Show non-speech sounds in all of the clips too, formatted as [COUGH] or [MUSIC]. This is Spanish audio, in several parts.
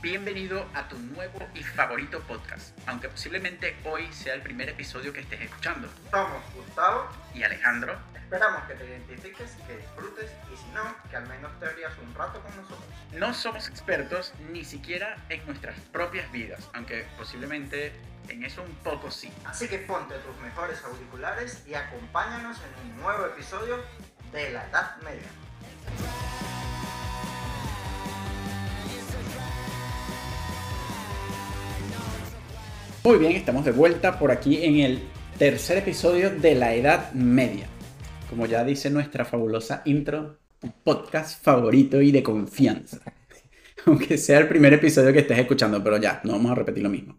Bienvenido a tu nuevo y favorito podcast, aunque posiblemente hoy sea el primer episodio que estés escuchando. Somos Gustavo Y Alejandro, Esperamos que te identifiques, que disfrutes y si no, que al menos te rías un rato con nosotros. no somos expertos ni siquiera en nuestras propias vidas, aunque posiblemente en eso un poco sí. Así que ponte tus mejores auriculares y acompáñanos en un nuevo episodio de la Edad Media. Muy bien, estamos de vuelta por aquí en el tercer episodio de la Edad Media. Como ya dice nuestra fabulosa intro, tu podcast favorito y de confianza. [LAUGHS] Aunque sea el primer episodio que estés escuchando, pero ya, no vamos a repetir lo mismo.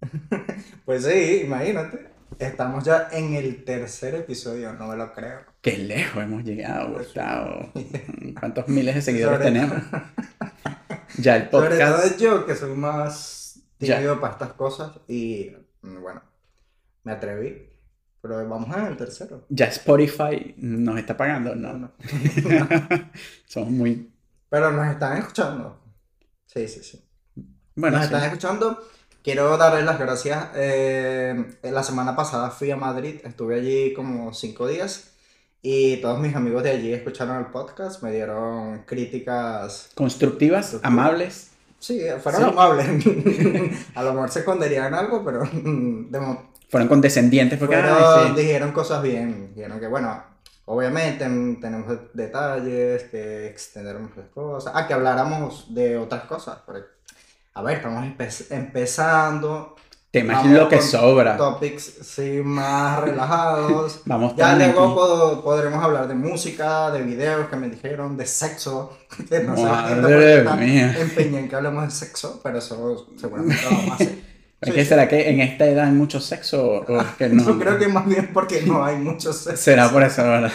[LAUGHS] Pues sí, imagínate. Estamos ya en el tercer episodio, no me lo creo. Qué lejos hemos llegado, Gustavo. [LAUGHS] ¿Cuántos miles de seguidores Sobre- tenemos? Ya el Sobre podcast. todo yo, que soy más Ya. tímido para estas cosas y mm, bueno, me atreví. Pero vamos el tercero. Ya Spotify nos está pagando, ¿no? No. [LAUGHS] Somos muy. Pero nos están escuchando. Sí, sí, sí. Bueno, nos sí. están escuchando. Quiero darles las gracias. Eh, la semana pasada fui a Madrid, estuve allí como cinco días y todos mis amigos de allí escucharon el podcast, me dieron críticas. constructivas, amables. Sí, fueron Sí. amables. [LAUGHS] a lo mejor se esconderían algo, pero de mo- Fueron condescendientes porque. fueron- sí. dijeron cosas bien. Dijeron que, bueno, obviamente mm, tenemos detalles, que extender muchas cosas. Ah, que habláramos de otras cosas. a ver, estamos empe- empezando. Temas Vamos lo que sobra. Topics, sí, más [LAUGHS] relajados. Vamos Ya luego pod- podremos hablar de música, de videos que me dijeron, de sexo. [LAUGHS] Que no Madre mía. empeñada en que hablemos de sexo, pero eso seguramente lo vamos a hacer. [LAUGHS] ¿Es Sí, que sí. será que en esta edad hay mucho sexo o o es que no? Yo creo que más bien porque no hay mucho sexo. Será por eso, ¿verdad?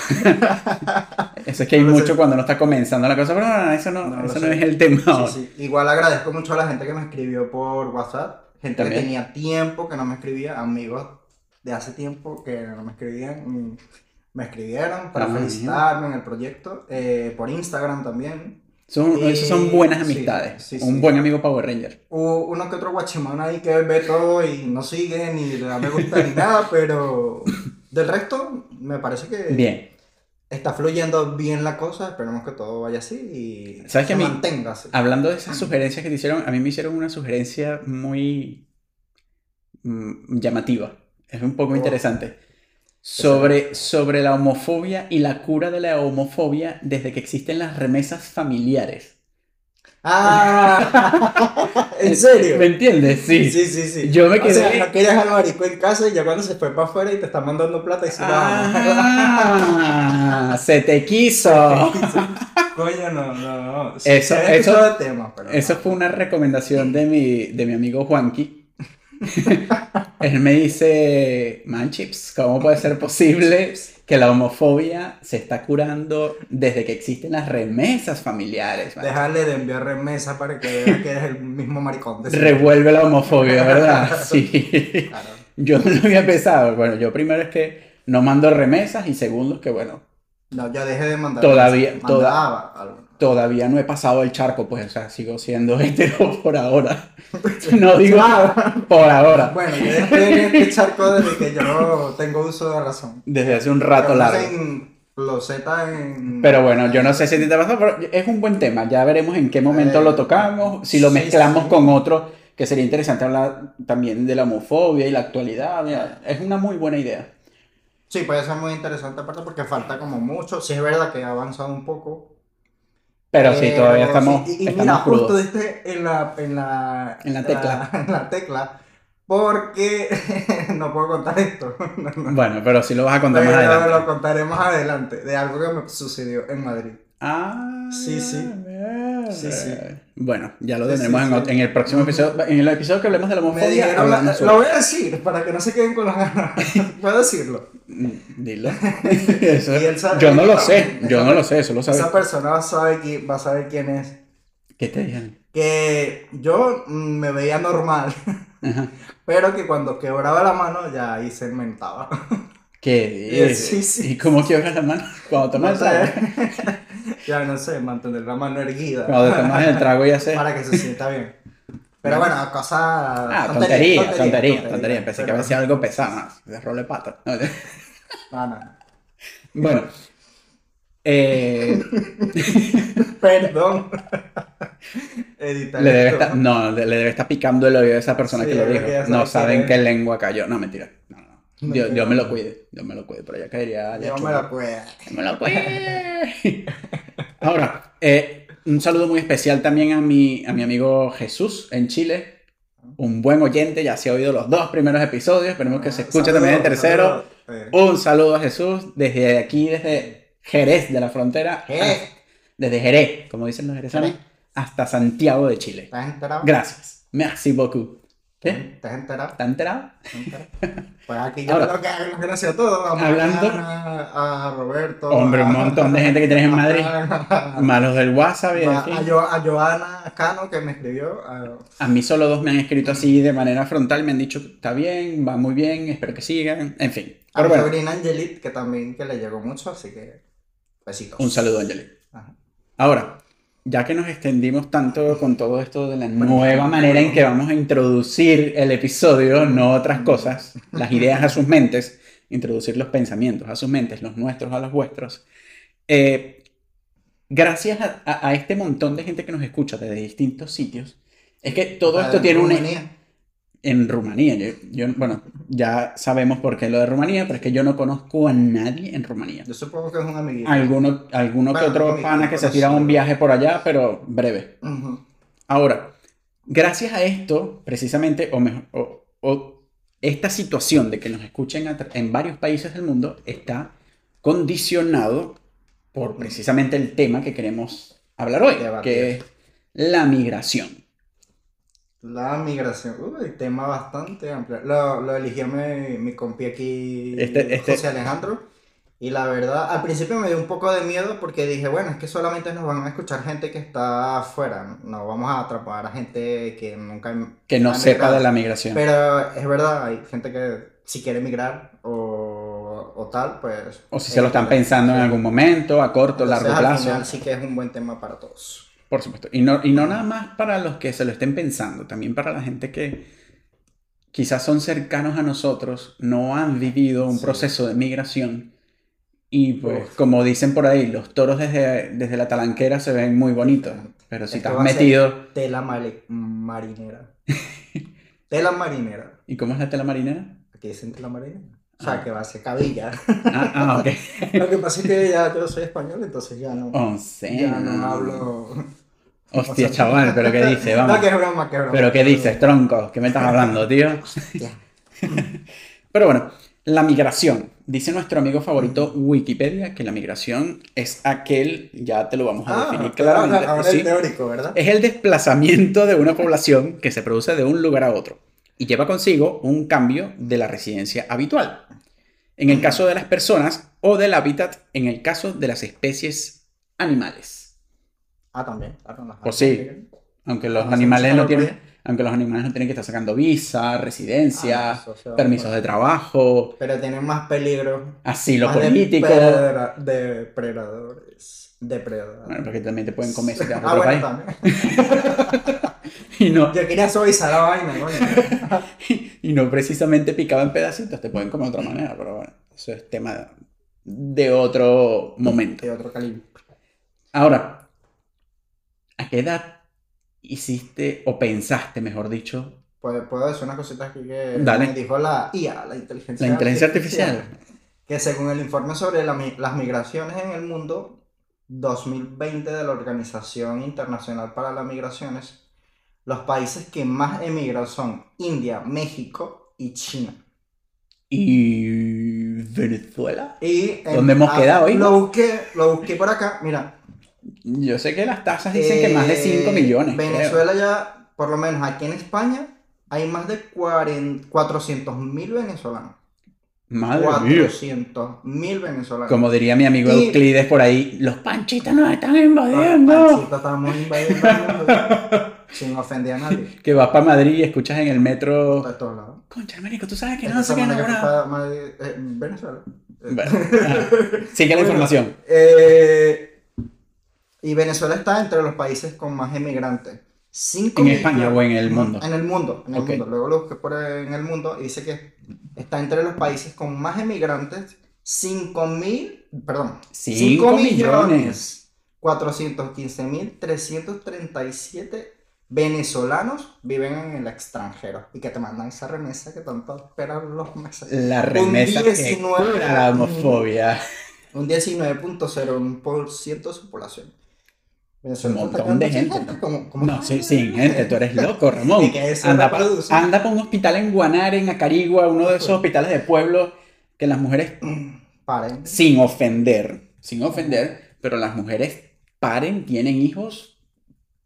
eso es que hay No lo sé. mucho cuando uno está comenzando la cosa, pero no, eso no, No eso no sé. es el tema. Sí, sí. Igual agradezco mucho a la gente que me escribió por WhatsApp. Gente También. que tenía tiempo que no me escribía. Amigos de hace tiempo que no me escribían. mm, Me escribieron para felicitarme en el proyecto. eh, por Instagram también. Son, Y- esas son buenas amistades. sí, Un sí. buen amigo Power Ranger. Hubo uno que otro guachimán ahí que ve todo y no sigue ni le da me gusta ni nada, pero del resto me parece que Bien. Está fluyendo bien la cosa. Esperemos que todo vaya así y ¿Sabes que se a mí- mantenga así. Hablando de esas sugerencias que te hicieron, a mí me hicieron una sugerencia muy mm, llamativa. Es un poco Oh. interesante. Sobre, sobre la homofobia y la cura de la homofobia desde que existen las remesas familiares. Ah, [LAUGHS] ¿en serio? ¿Me entiendes? Sí. Sí, sí, sí. Yo me O sea, quedé- no querías al marico en casa y ya cuando se fue para afuera y te está mandando plata y dice, Ah, se te quiso. Coño, no, no, no. Sí, Eso- se eso- temas, pero Eso no. fue una recomendación de mi, de mi amigo Juanqui. [LAUGHS] Él me dice, Manchips, ¿cómo puede ser posible que la homofobia se está curando desde que existen las remesas familiares? man? Déjale de enviar remesa para que vea que eres el mismo maricón. de. Revuelve la homofobia, ¿verdad? [LAUGHS] Sí. Claro. Yo no lo había pensado. Bueno, yo primero es que no mando remesas y segundo es que, bueno, No, ya dejé de mandar. Todavía- remesas. toda- Mandaba algo. Todavía no he pasado el charco, pues, o sea, sigo siendo [LAUGHS] hetero por ahora. [LAUGHS] No digo por ahora. Bueno, yo estoy en este charco desde que yo tengo uso de razón. Desde hace un rato Pero largo. en en... Pero bueno, yo no sé si te pasa, pero es un buen tema. Ya veremos en qué momento Eh, lo tocamos, si lo sí, mezclamos sí. con otro, que sería interesante hablar también de la homofobia y la actualidad. mira, Es una muy buena idea. Sí, puede ser muy interesante aparte porque falta como mucho. Sí es verdad que ha avanzado un poco. Pero sí, todavía estamos, sí, Y, y estamos mira, justo crudos. este en la, en la, En la tecla. [LAUGHS] en la tecla. Porque [LAUGHS] no puedo contar esto. [LAUGHS] No, no. Bueno, pero sí lo vas a contar Pero más adelante. lo contaré más adelante. De algo que me sucedió en Madrid. Ah, Sí, sí. Sí, sí. Bueno, ya lo tendremos sí, en, en el próximo episodio. En el episodio que hablemos de la homofobia, sobre- lo voy a decir para que no se queden con las ganas. [LAUGHS] ¿Puedo decirlo? Mm, Dilo. [LAUGHS] [LAUGHS] Eso- sabe- yo no lo sé, yo no lo sé, eso lo sabes. Esa persona va a saber, qui- va a saber quién es. ¿Qué te dijeron? Que yo mm, me veía normal, Ajá. pero que cuando quebraba la mano ya ahí se mentaba. ¿Qué sí, sí. ¿Y cómo quiebras la mano? Cuando tomas No el. Ya no sé, mantener la mano erguida. Cuando tomas el trago y haces. [LAUGHS] Para que se sienta bien. Pero bueno, cosas. Ah, tontería, tontería, tontería. Pensé que había sido algo pesado. De role pata. No, No, no. [LAUGHS] Bueno. Eh, [LAUGHS] Perdón. Editar le debe estar, no, le debe estar picando el oído a esa persona Sí, que lo dijo. que ya No sabe saben qué lengua cayó. No, mentira. No, Dios, Dios me lo cuide. Dios me lo cuide. Pero ya caería. ya chulo. me la puedo. Me lo cuide. [LAUGHS] Ahora, eh, un saludo muy especial también a mi, a mi amigo Jesús en Chile. Un buen oyente, ya se ha oído los dos primeros episodios. Esperemos que se escuche también el tercero. Un saludo a Jesús desde aquí, desde Jerez de la frontera. Jerez. Ah, Desde Jerez, como dicen los jerezanos, Jerez. hasta Santiago de Chile. Gracias. Merci beaucoup. ¿Qué? ¿Estás enterado? ¿Estás enterado? ¿Estás enterado? Pues aquí yo Ahora, creo que hay las gracias a todos. A hablando- a Roberto. Hombre, un montón de gente que tienes en Madrid. Malos del WhatsApp y a, Joana Cano que me escribió. a- mí solo dos me han escrito así de manera frontal, me han dicho, está bien, va muy bien, espero que sigan, en fin. A mi bueno, sobrina Angelit, que también que le llegó mucho, así que besitos. un saludo, Angeli. Ajá. Ahora, ya que nos extendimos tanto con todo esto de la nueva manera en que vamos a introducir el episodio, no otras cosas, las ideas a sus mentes, introducir los pensamientos a sus mentes, los nuestros a los vuestros, eh, gracias a, a- a este montón de gente que nos escucha desde distintos sitios, es que todo esto tiene un... En Rumanía, yo, yo- bueno, ya sabemos por qué lo de Rumanía, pero es que yo no conozco a nadie en Rumanía. Yo supongo que es un amiguito. Alguno, alguno que Bueno, otro amigo, pana que se tira un viaje por allá, pero breve. Ahora, gracias a esto, precisamente, o, mejor, o, o esta situación de que nos escuchen en varios países del mundo está condicionado por precisamente el tema que queremos hablar hoy, que es la migración. La migración, uy, tema bastante amplio. Lo, lo eligió mi, mi compi aquí, Este- este- José Alejandro. Y la verdad, al principio me dio un poco de miedo porque dije, bueno, es que solamente nos van a escuchar gente que está afuera. No vamos a atrapar a gente que nunca Que no sepa de la migración. Pero es verdad, hay gente que si quiere migrar o, o tal, pues... O si se lo están eh, pensando en algún momento, a corto, Entonces, largo al plazo. final sí que es un buen tema para todos. Por supuesto. Y no, y no nada más para los que se lo estén pensando, también para la gente que quizás son cercanos a nosotros, no han vivido un Sí. proceso de migración. Y pues, Uf. como dicen por ahí, los toros desde, desde la talanquera se ven muy bonitos. Pero si Esto estás metido. Tela marinera. [LAUGHS] tela marinera. ¿Y cómo es la tela marinera? Aquí dicen tela marinera. O sea, Ah. que va a ser cabilla. Ah, ah, ok. [LAUGHS] Lo que pasa es que ya yo soy español, entonces ya no, ya no hablo. Hostia, [LAUGHS] chaval, pero ¿qué dices? Vamos. No, que es broma, que es broma. ¿Pero qué dices, tronco? ¿Qué me estás hablando, tío? [LAUGHS] Pero bueno, la migración. Dice nuestro amigo favorito Wikipedia que la migración es aquel, ya te lo vamos a Ah, definir claramente. ahora sí, el teórico, ¿verdad? es el desplazamiento de una población que se produce de un lugar a otro y lleva consigo un cambio de la residencia habitual. En el caso de las personas o del hábitat, en el caso de las especies animales. Ah, también. Claro, las Pues sí. animales. Aunque los Ah, animales sí, no tienen, sí. aunque los animales no tienen que estar sacando visa, residencia, Ah, eso se va permisos por- de trabajo, Pero tienen más peligro. más de político. predadora- Depredadores. Depredadores. Bueno, porque también te pueden comer si te vas a [LAUGHS] Ah, otro bueno, país. [LAUGHS] Y no, Yo quería suavizar la vaina, coño. [LAUGHS] y no precisamente picado en pedacitos, te pueden comer de otra manera, pero bueno, eso es tema de otro momento. De otro calibre. Ahora, ¿a qué edad hiciste o pensaste, mejor dicho, ¿Puedo, puedo decir una cosita aquí que Dale. me dijo la IA, la inteligencia la inteligencia artificial? Que según el informe sobre la las migraciones en el mundo 2020 de la Organización Internacional para las Migraciones, los países que más emigran son India, México y China. ¿Y Venezuela? Y ¿Dónde hemos ah, quedado, hijo? Lo busqué, lo busqué por acá, mira. Yo sé que las tasas dicen que más de 5 eh, millones. creo. Venezuela ya, por lo menos aquí en España, hay más de 400 mil venezolanos. Madre mía. 400 mil venezolanos. Como diría mi amigo Y- Euclides por ahí, los panchitos nos están invadiendo. Panchito, estamos invadiendo el [LAUGHS] mundo. Sin ofender a nadie. [LAUGHS] Que vas para Madrid y escuchas en el metro. De todos lados. Concha, marico, tú sabes que no sé qué no. eh, Venezuela. Bueno. Sigue la Bueno, información. eh, y Venezuela está entre los países con más emigrantes. 5 ¿En España o en el mundo? En el mundo, en el mundo. Luego lo busqué por en el mundo y dice que está entre los países con más emigrantes, 5 mil, perdón, Cinco 5 millones. millones 415 mil 337 venezolanos viven en el extranjero y que te mandan esa remesa que tanto esperan los meses. La remesa que 19. cura la homofobia. [LAUGHS] Un 19.01% de su población. Venezuela Un montón de sin gente. No, sí, sí, gente, tú eres loco, [LAUGHS] Ramón. Que Anda para anda pa un hospital en Guanare, en Acarigua, uno de esos hospitales de pueblo, que las mujeres, [CLEARS THROAT] Paren. sin ofender, sin ofender, pero las mujeres paren, tienen hijos,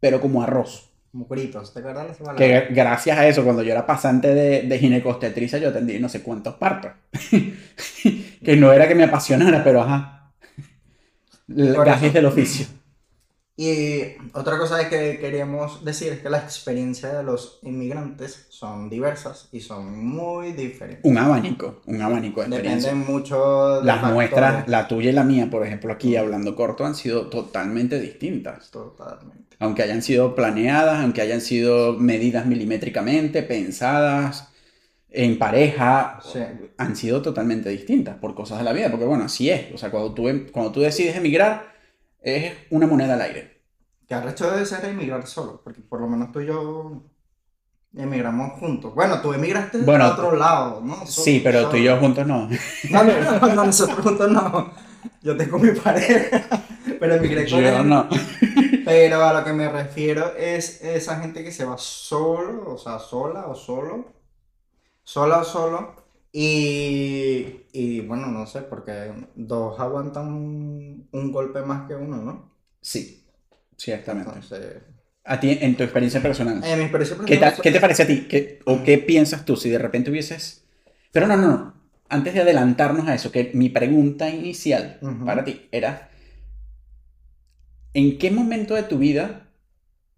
pero como arroz. Como gritos, ¿te acuerdas palabra? Que gracias a eso, cuando yo era pasante de, de ginecostetricia, yo atendí no sé cuántos partos. [LAUGHS] que no era que me apasionara, pero ajá. Gajes del oficio. Y otra cosa que queríamos decir es que la experiencia de los inmigrantes son diversas y son muy diferentes. Un abanico, un abanico de experiencias. Dependen mucho de Las factores. muestras, la tuya y la mía, por ejemplo, aquí hablando corto, han sido totalmente distintas. Totalmente. Aunque hayan sido planeadas, aunque hayan sido medidas milimétricamente, pensadas, en pareja, Sí. han sido totalmente distintas por cosas de la vida. Porque bueno, así es. O sea, cuando tú, em- cuando tú decides emigrar, es una moneda al aire. Que arrecho debe ser emigrar solo, porque por lo menos tú y yo emigramos juntos. Bueno, tú emigraste Bueno, a otro lado, ¿no? Sí, pero tú y yo solo. juntos [LAUGHS] no. No, no, no, no, nosotros juntos no. Yo tengo mi pareja, [LAUGHS] pero emigré con Yo él. no. [LAUGHS] Pero a lo que me refiero es esa gente que se va solo, o sea, sola o solo, sola o solo, y, y bueno, no sé, porque dos aguantan un, un golpe más que uno, ¿no? Sí, ciertamente. Entonces, A ti, en tu experiencia personal. en mi experiencia ¿Qué, personal, qué te parece a ti? ¿Qué- ¿O qué piensas tú si de repente hubieses... Pero no, no, no. Antes de adelantarnos a eso, que mi pregunta inicial para ti era, ¿en qué momento de tu vida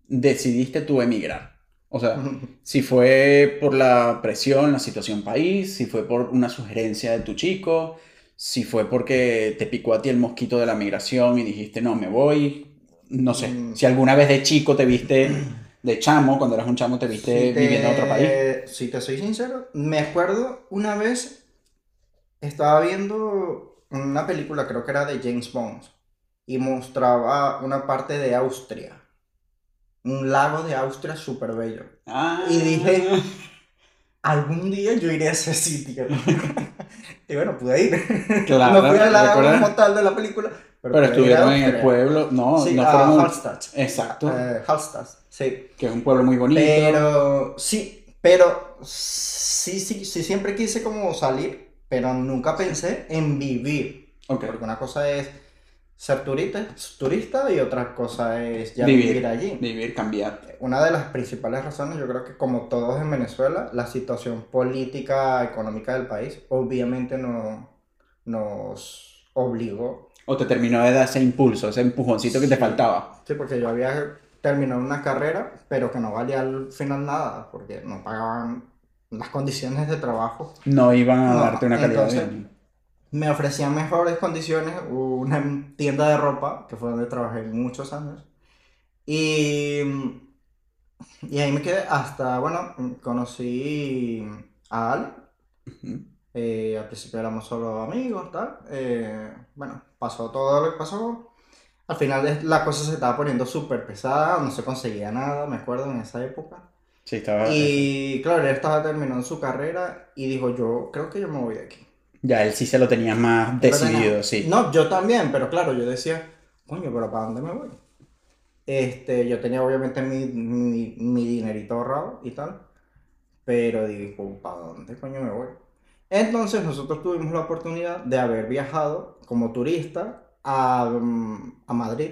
decidiste tú emigrar? O sea, si fue por la presión, la situación país, si fue por una sugerencia de tu chico, si fue porque te picó a ti el mosquito de la migración y dijiste, no, me voy, no sé, Mm. si alguna vez de chico te viste, de chamo, cuando eras un chamo te viste Si te- viviendo en otro país. Si te soy sincero, me acuerdo una vez estaba viendo una película, creo que era de James Bond, y mostraba una parte de Austria. Un lago de Austria súper bello. Ah. Y dije, algún día yo iré a ese sitio. [LAUGHS] y bueno, pude ir. Claro, no fui al lago como tal de la película, pero, estuvieron en el pueblo, no, Sí, no fueron... Hallstatt. Exacto, Eh, Hallstatt, sí. que es un pueblo muy bonito. Pero sí, pero sí, sí, sí, siempre quise como salir, pero nunca pensé en vivir. Ok. Porque una cosa es ser turista, turista y otra cosa es ya Vivir. vivir, allí. Vivir, cambiar. Una de las principales razones, yo creo que como todos en Venezuela, la situación política, económica del país, obviamente no, nos obligó. O te terminó de dar ese impulso, ese empujoncito que te Sí. faltaba. Sí, porque yo había terminado una carrera, pero que no valía al final nada, porque no pagaban las condiciones de trabajo. No iban a No, darte una calidad entonces- de. Me ofrecían mejores condiciones una tienda de ropa, que fue donde trabajé muchos años. Y, y ahí me quedé hasta, bueno, conocí a Ale. Ujú. Eh, al principio éramos solo amigos, tal. Eh, bueno, pasó todo lo que pasó. Al final la cosa se estaba poniendo súper pesada, no se conseguía nada, me acuerdo, en esa época. Sí, estaba... Y claro, él estaba terminando su carrera y dijo, yo creo que yo me voy de aquí. Ya él sí se lo tenía más Pero tenía- decidido, sí. No, yo también, pero claro, yo decía, coño, pero ¿para dónde me voy? Este, yo tenía obviamente mi, mi, mi dinerito ahorrado y tal, pero digo, ¿para dónde coño me voy? Entonces nosotros tuvimos la oportunidad de haber viajado como turista a, mm, a Madrid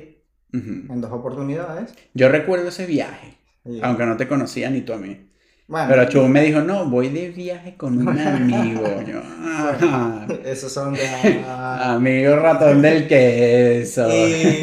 Ujú. en dos oportunidades. Yo recuerdo ese viaje, Y, aunque no te conocía ni tú a mí. Bueno, Pero Chu me dijo, no, voy de viaje con un [LAUGHS] amigo. Yo, "Ah, [LAUGHS] esos son de... [LAUGHS] amigo ratón del queso. Y-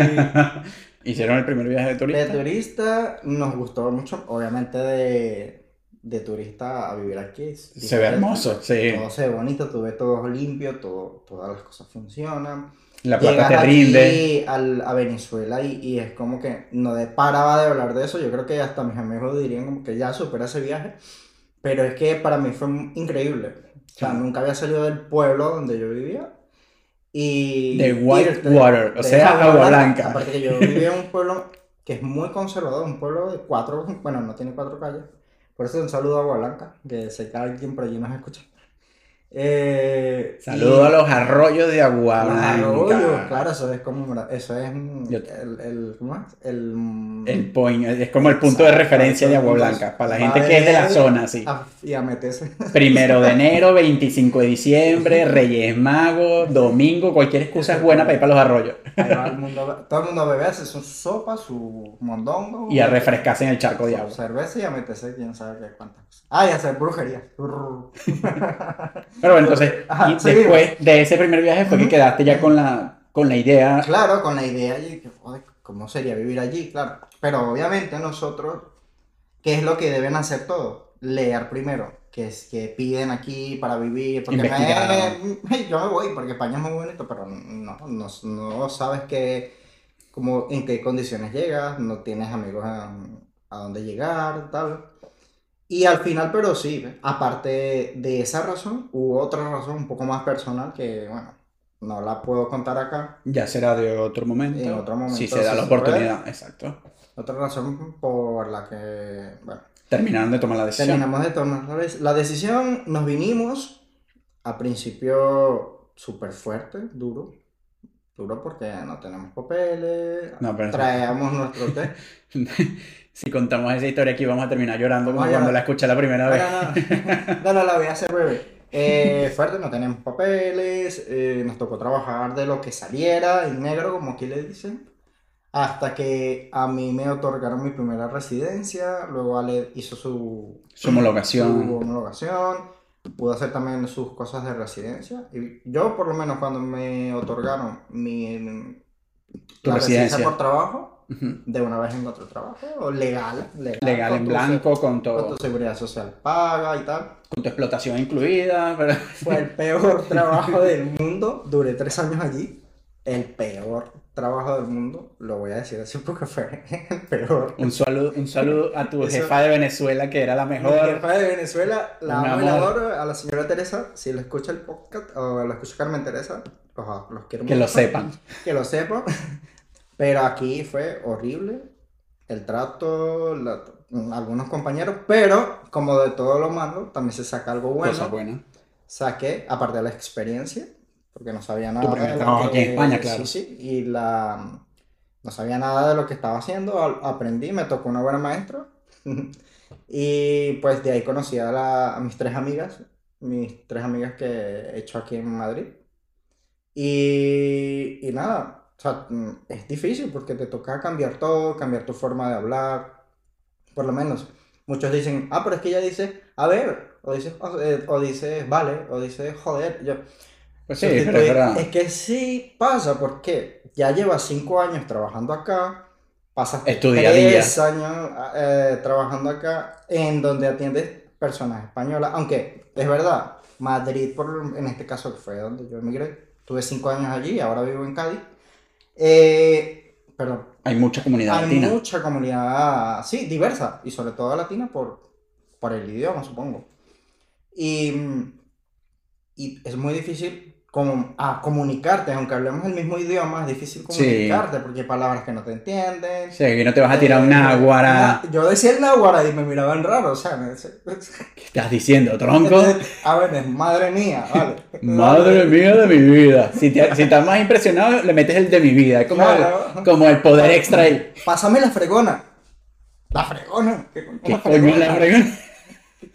Hicieron el primer viaje de De turista. turista nos gustó mucho, obviamente de, de turista a vivir aquí. Se ve hermoso, sí. Todo se ve bonito, tú ves todo limpio, todo, todas las cosas funcionan. La plata te aquí rinde. al- a Venezuela y, y es como que no de- paraba de hablar de eso. Yo creo que hasta mis amigos dirían como que ya supera ese viaje. Pero es que para mí fue increíble. O sea, Claro. nunca había salido del pueblo donde yo vivía. Y De Whitewater, o sea, Agua Blanca. Aparte que yo vivía en un pueblo que es muy conservador, un pueblo de cuatro, bueno, no tiene cuatro calles. Por eso un saludo a Agua Blanca, que sé que alguien por allí nos escucha. Eh, Saludo y- a los arroyos de Agua los Blanca. arroyos, claro, eso es como, eso es mm, Yo- el, el, ¿cómo es? El, mm, El point, es como el punto de referencia de Agua Blanca, para la gente que es de la zona, sí. a- y a meterse. [LAUGHS] Primero de enero, 25 de diciembre, Reyes Magos, domingo, cualquier excusa es buena para ir para los arroyos Ahí va el mundo, a- todo el mundo a beber, hace su sopa, su mondongo. y a refrescarse en el charco de agua. cerveza y a meterse quién sabe qué cuántas cosas. Ah, y a hacer brujería. [LAUGHS] Pero bueno, entonces, Ajá, y después de ese primer viaje fue que Ujú. quedaste ya con la, con la idea. Claro, con la idea de que, joder, ¿cómo sería vivir allí? Claro. Pero obviamente nosotros, ¿qué es lo que deben hacer todos? Leer primero, que es que piden aquí para vivir, porque me- Investigar. yo me voy, porque España es muy bonito, pero no, no, no sabes que, como, en qué condiciones llegas, no tienes amigos a, a dónde llegar, tal. Y al final, pero sí, aparte de esa razón, hubo otra razón un poco más personal que, bueno, no la puedo contar acá. Ya será de otro momento. En otro momento, Si se da si la se puede. oportunidad, exacto. Otra razón por la que, bueno, Terminaron de tomar la decisión. terminamos de tomar la decisión, nos vinimos, a principio súper fuerte, duro, duro porque no tenemos papeles, No, pero- traemos nuestro té. [LAUGHS] si contamos esa historia aquí vamos a terminar llorando como cuando la escuché la primera vez. No, no, [LAUGHS] no, no, la voy a hacer breve. Eh, fuerte, no tenemos papeles, eh, nos tocó trabajar de lo que saliera, en negro, como aquí le dicen, hasta que a mí me otorgaron mi primera residencia, luego Ale hizo su, Su homologación. su homologación, pudo hacer también sus cosas de residencia, y yo por lo menos cuando me otorgaron mi, la residencia por trabajo, de una vez encontré trabajo, legal, legal, Legal con en blanco, con con todo. tu seguridad social paga y tal. Con tu explotación incluida. pero- Fue el peor [LAUGHS] trabajo del mundo. Duré tres años allí. El peor trabajo del mundo. Lo voy a decir así [LAUGHS] porque fue el peor. Un saludo, un saludo a tu [LAUGHS] Eso- jefa de Venezuela, que era la Mi mejor. jefa de Venezuela, la amo y la amor. adoro. A la señora Teresa, si lo escucha el podcast o lo escucha Carmen Teresa, los, los quiero Que mucho. lo sepan. [LAUGHS] Que lo sepan. Pero aquí fue horrible el trato, la- algunos compañeros, pero como de todo lo malo, también se saca algo bueno. Cosa buena. saqué, aparte de la experiencia, porque no sabía nada. primer lo trabajo aquí en que- España, claro. Sí, sí, y la... no sabía nada de lo que estaba haciendo, aprendí, me tocó una buena maestra. [LAUGHS] y pues de ahí conocí a, la- a mis tres amigas, mis tres amigas que he hecho aquí en Madrid. Y, y nada, o sea, mm, es difícil porque te toca cambiar todo, cambiar tu forma de hablar, por lo menos. Muchos dicen, ah, pero es que ella dice, a ver, o dice, o, eh, o dice, vale, o dice, joder, yo... Pues sí, pero es verdad. Es que sí pasa porque ya llevas cinco años trabajando acá, pasas Es tu día tres años eh, trabajando acá en donde atiendes personas españolas, aunque es verdad, Madrid, por, en este caso que fue donde yo emigré, tuve cinco años allí, ahora vivo en Cádiz, eh, perdón, Hay mucha comunidad hay latina. mucha comunidad, sí, diversa, y sobre todo latina por, por el idioma, supongo. Y, y es muy difícil como, a comunicarte, aunque hablemos el mismo idioma, es difícil Sí. comunicarte, porque hay palabras que no te entienden. Sí, aquí no te vas a tirar Eh, náguara. na- Yo decía el náguara y me miraban raro, o sea, me decía- [LAUGHS] ¿Qué estás diciendo, tronco? a ver, es madre mía, vale. [LAUGHS] Madre mía de mi vida. Si, te- si estás más impresionado, le metes el de mi vida. Es como, Claro. el, como el poder extra ahí. Pásame la fregona. La fregona. ¿Qué ¿Qué la fregona? la fregona?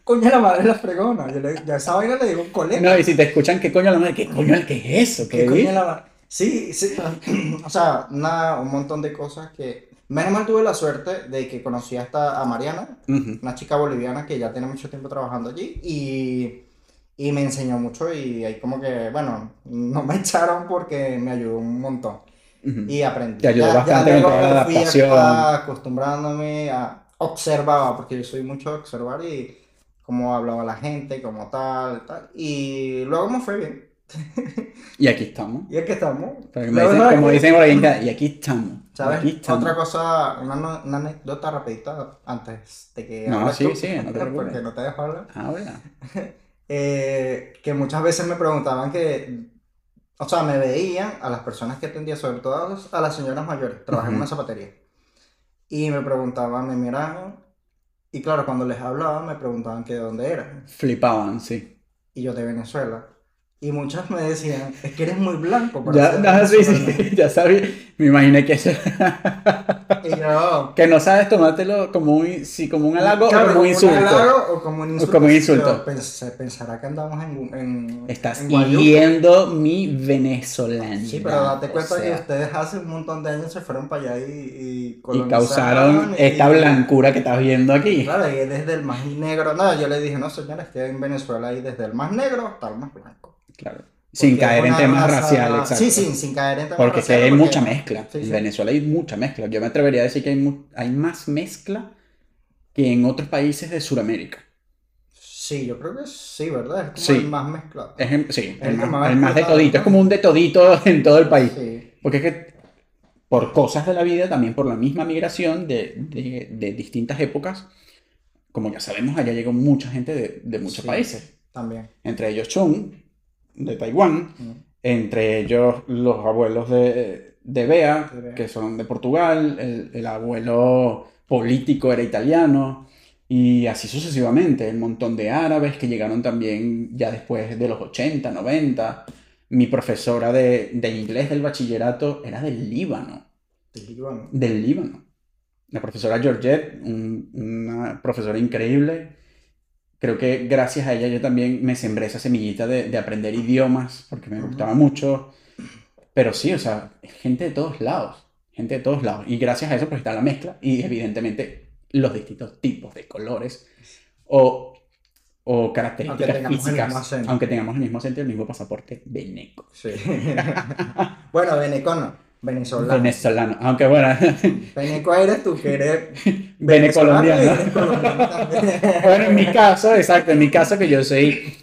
¿Qué coño la madre la fregona? Yo le, ya esa vaina le digo a un colega. No, y si te escuchan, ¿qué coño la madre? ¿Qué coño qué es eso? ¿Qué ¿Qué coño la madre? Sí, sí. [CLEARS THROAT] O sea, nada, un montón de cosas que. Menos mal tuve la suerte de que conocí hasta a Mariana, Ujú. una chica boliviana que ya tiene mucho tiempo trabajando allí y, y me enseñó mucho y ahí como que, bueno, no me [LAUGHS] echaron porque me ayudó un montón. Ujú. Y aprendí. Te ayudó Ya- ya bastante con luego toda la fui adaptación. acá acostumbrándome a observaba, porque yo soy mucho de observar y cómo hablaba la gente, como tal, tal. Y luego me fue bien. [LAUGHS] Y aquí estamos. Y aquí estamos. Pero como dicen, como dicen por ahí, y aquí estamos. ¿Sabes? Aquí estamos. Otra cosa, una, anécdota rapidita antes de que No, sí, tú, sí, no te preocupes. porque no te dejo hablar. Ahora. [LAUGHS] Eh, que muchas veces me preguntaban que, o sea, me veían a las personas que atendía, sobre todo a, las señoras mayores, trabajé en Ujú. una zapatería, y me preguntaban, me miraban, y claro, cuando les hablaba me preguntaban que de dónde eran, Flipaban, sí. y yo de Venezuela, y muchas me decían, es que eres muy blanco para Ya, no, sí, venezolano". sí, [LAUGHS] ya sabía. Me imaginé que eso. Y yo, [LAUGHS] que no sabes tomártelo como un, sí, como un halago Claro, o como un insulto. halago o como un insulto. como un insulto. Pens- pensará que andamos en, en, Estás en hiriendo mi venezolano. Sí, pero date cuenta que ustedes hace un montón de años se fueron para allá y, y Y causaron y- esta blancura que estás viendo aquí. Claro, y desde el más negro. No, yo le dije, no, señores, que en Venezuela hay desde el más negro hasta el más blanco. Claro. Sin caer en temas raza- raciales, exacto. Sí, sí, sin caer en temas Porque es que raciales. hay porque- mucha mezcla. Sí, en sí. Venezuela hay mucha mezcla. Yo me atrevería a decir que hay, mu- hay más mezcla que en otros países de Sudamérica. Sí, yo creo que sí, ¿verdad? Es como Sí. el más mezclado. Es en- sí, El el, más, más el más de todito. Es como un de todito [LAUGHS] en todo el país. Porque es que por cosas de la vida, también por la misma migración de, de- de distintas épocas, como ya sabemos, allá llegó mucha gente de, de muchos países. También. Entre ellos Chung, de Taiwán, entre ellos los abuelos de, de Bea, De Bea. que son de Portugal, el, el abuelo político era italiano, y así sucesivamente, un montón de árabes que llegaron también ya después de los 80, 90. Mi profesora de, de inglés del bachillerato era del Líbano, Del Líbano. del Líbano. La profesora Georgette, un- una profesora increíble. Creo que gracias a ella yo también me sembré esa semillita de, de aprender idiomas, porque me gustaba mucho. Pero sí, o sea, gente de todos lados, gente de todos lados. Y gracias a eso pues está la mezcla y evidentemente los distintos tipos de colores o, o características Aunque tengamos el físicas, mismo aunque tengamos el mismo acento y el mismo pasaporte veneco. Sí. [LAUGHS] bueno, Venecono. Venezolano. Venezolano, aunque bueno, [LAUGHS] Veneco eres tú, [LAUGHS] que eres venecolombiano. Bueno, en mi caso, exacto, en mi caso que yo soy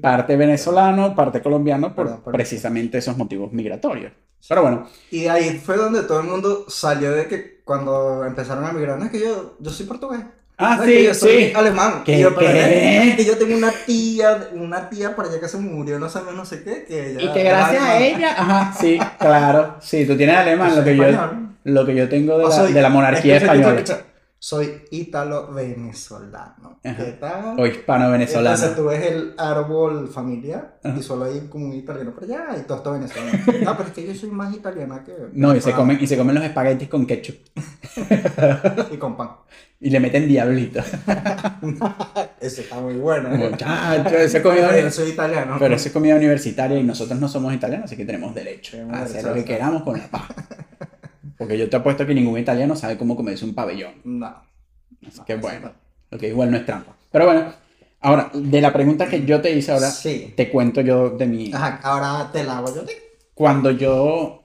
parte venezolano, parte colombiano por Perdón, perdón. precisamente esos motivos migratorios. Pero bueno, Y ahí fue donde todo el mundo salió de que cuando empezaron a migrar, no es que yo, yo soy portugués. Ah, no, es que sí, yo soy sí. alemán. ¿Qué, Y yo, pero qué? es [LAUGHS] que yo tengo una tía, una tía por allá que se murió, no sé, no sé qué, que ella Y que gracias a ella, ajá, [LAUGHS] sí, claro, sí, tú tienes alemán, lo que yo, lo que yo tengo de O la, de la monarquía española. Soy ítalo-venezolano. ¿Qué tal? o hispano-venezolano. Entonces tú ves el árbol familiar Ajá. y solo hay como un italiano por allá y todo está venezolano. [LAUGHS] No, pero es que yo soy más italiana que. No, y se comen, y se comen los espaguetis con ketchup Y con pan. [LAUGHS] y le meten diablito. [LAUGHS] Ese está muy bueno. Muchacho, ese es comida, Pero yo soy italiano. pero ese es comida universitaria y nosotros no somos italianos, así que tenemos derecho a hacer lo que queramos con la paz. Porque yo te apuesto que ningún italiano sabe cómo comerse un pabellón. No. Así que bueno, lo que igual no es trampa. Pero bueno, ahora, de la pregunta que yo te hice ahora, Sí. te cuento yo de mi... Ajá, ahora te la hago yo. te- Cuando yo,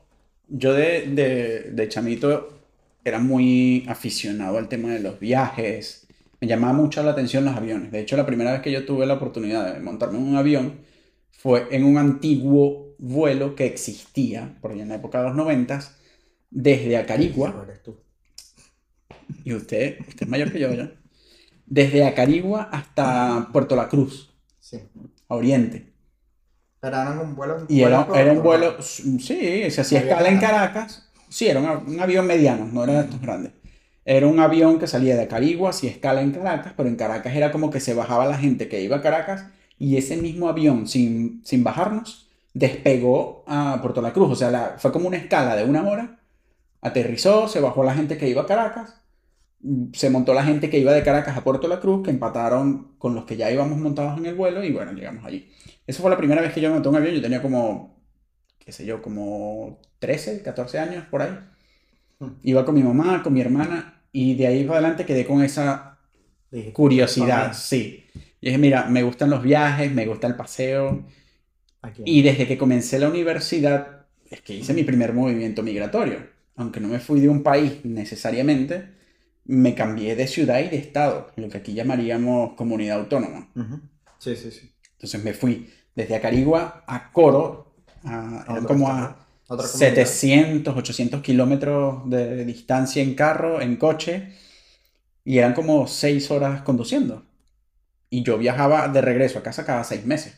yo de, de, de chamito era muy aficionado al tema de los viajes, me llamaba mucho la atención los aviones. De hecho, la primera vez que yo tuve la oportunidad de montarme en un avión fue en un antiguo vuelo que existía, por allá en la época de los noventas, desde Acarigua, y usted, usted es mayor que yo ya, desde Acarigua hasta Puerto La Cruz, Sí. a Oriente. Pero eran un vuelo. Y era, era un vuelo, sí, se hacía Había escala en. Caracas. Sí, era un, av- un avión mediano, no era de estos grandes. Era un avión que salía de Carigua, hacía escala en Caracas, pero en Caracas era como que se bajaba la gente que iba a Caracas y ese mismo avión, sin, sin bajarnos, despegó a Puerto La Cruz. O sea, la- fue como una escala de una hora, aterrizó, se bajó la gente que iba a Caracas, mm, se montó la gente que iba de Caracas a Puerto La Cruz, que empataron con los que ya íbamos montados en el vuelo y bueno, llegamos allí. Esa fue la primera vez que yo me monté un avión, yo tenía como, qué sé yo, como 13, 14 años por ahí. Hmm. Iba con mi mamá, con mi hermana y de ahí para adelante quedé con esa curiosidad, "Familia, sí. Y dije, mira, me gustan los viajes, me gusta el paseo. aquí". Y desde que comencé la universidad, es que hice mi primer movimiento migratorio. Aunque no me fui de un país necesariamente, me cambié de ciudad y de estado, lo que aquí llamaríamos comunidad autónoma. Ujú. Sí, sí, sí. Entonces me fui desde Acarigua a Coro, a- eran como a otra comunidad. 700, 800 kilómetros de distancia en carro, en coche, y eran como 6 horas conduciendo. Y yo viajaba de regreso a casa cada 6 meses.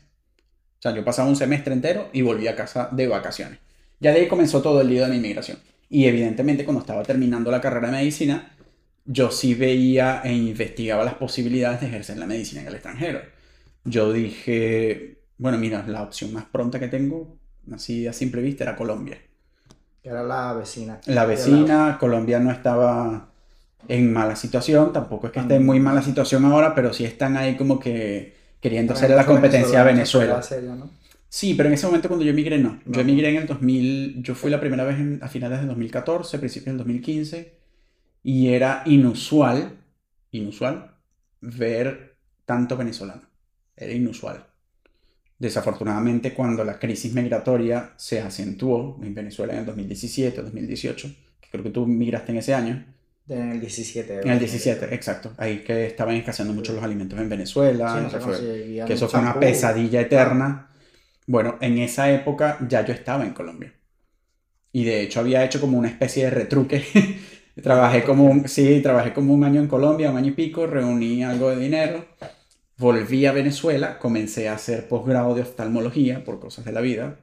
O sea, yo pasaba un semestre entero y volví a casa de vacaciones. Ya de ahí comenzó todo el lío de mi inmigración. Y evidentemente cuando estaba terminando la carrera de medicina, yo sí veía e investigaba las posibilidades de ejercer la medicina en el extranjero. Yo dije, bueno, mira, la opción más pronta que tengo, así a simple vista, era Colombia. Que era la vecina. La vecina, Colombia no estaba en mala situación, tampoco es que esté en muy mala situación ahora, pero sí están ahí como que queriendo hacer la competencia a Venezuela. Serio, ¿no? Sí, pero en ese momento cuando yo emigré, no. Yo emigré en el 2000, yo fui la primera vez en- a finales del 2014, principios del 2015, y era inusual, inusual, ver tanto venezolano. Era inusual. Desafortunadamente, cuando la crisis migratoria se acentuó en Venezuela en el 2017, 2018, que creo que tú migraste en ese año, En el 17. en el 17, exacto, ahí que estaban escaseando mucho los alimentos en Venezuela, Sí, no que se fue- que eso fue una pesadilla eterna. Bueno, en esa época ya yo estaba en Colombia. Y de hecho había hecho como una especie de retruque. [LAUGHS] trabajé como un, sí, trabajé como un año en Colombia, un año y pico, reuní algo de dinero, volví a Venezuela, comencé a hacer posgrado de oftalmología por cosas de la vida,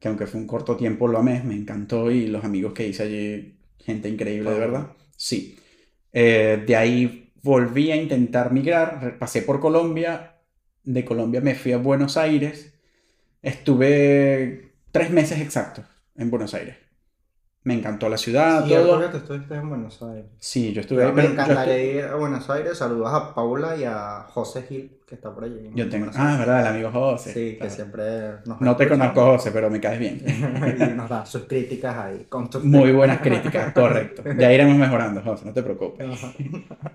que aunque fue un corto tiempo lo amé, me encantó y los amigos que hice allí, gente increíble de verdad. Sí. Eh, de ahí volví a intentar migrar, pasé por Colombia, de Colombia me fui a Buenos Aires, estuve tres meses exactos en Buenos Aires. Me encantó la ciudad, Sí, todo. que tú estuviste en Buenos Aires. Sí, yo estuve... Pero me yo encantaría ir a Buenos Aires. Saludos a Paula y a José Gil, que está por allí. Yo tengo... Ah, verdad, el amigo José. Sí, que siempre nos No te conozco, José, pero me caes bien. [LAUGHS] y nos da sus críticas ahí. Muy buenas críticas, correcto. Ya iremos mejorando, José, no te preocupes.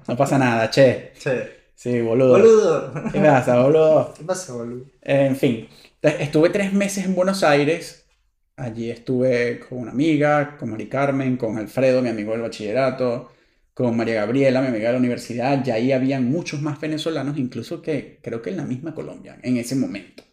No pasa nada, che. Che. Sí, boludo. Boludo. ¿Qué pasa, boludo? ¿Qué pasa, boludo? En fin, estuve tres meses en Buenos Aires. Allí estuve con una amiga, con Mari Carmen, con Alfredo, mi amigo del bachillerato, con María Gabriela, mi amiga de la universidad. Y ahí habían muchos más venezolanos, incluso que creo que en la misma Colombia, en ese momento.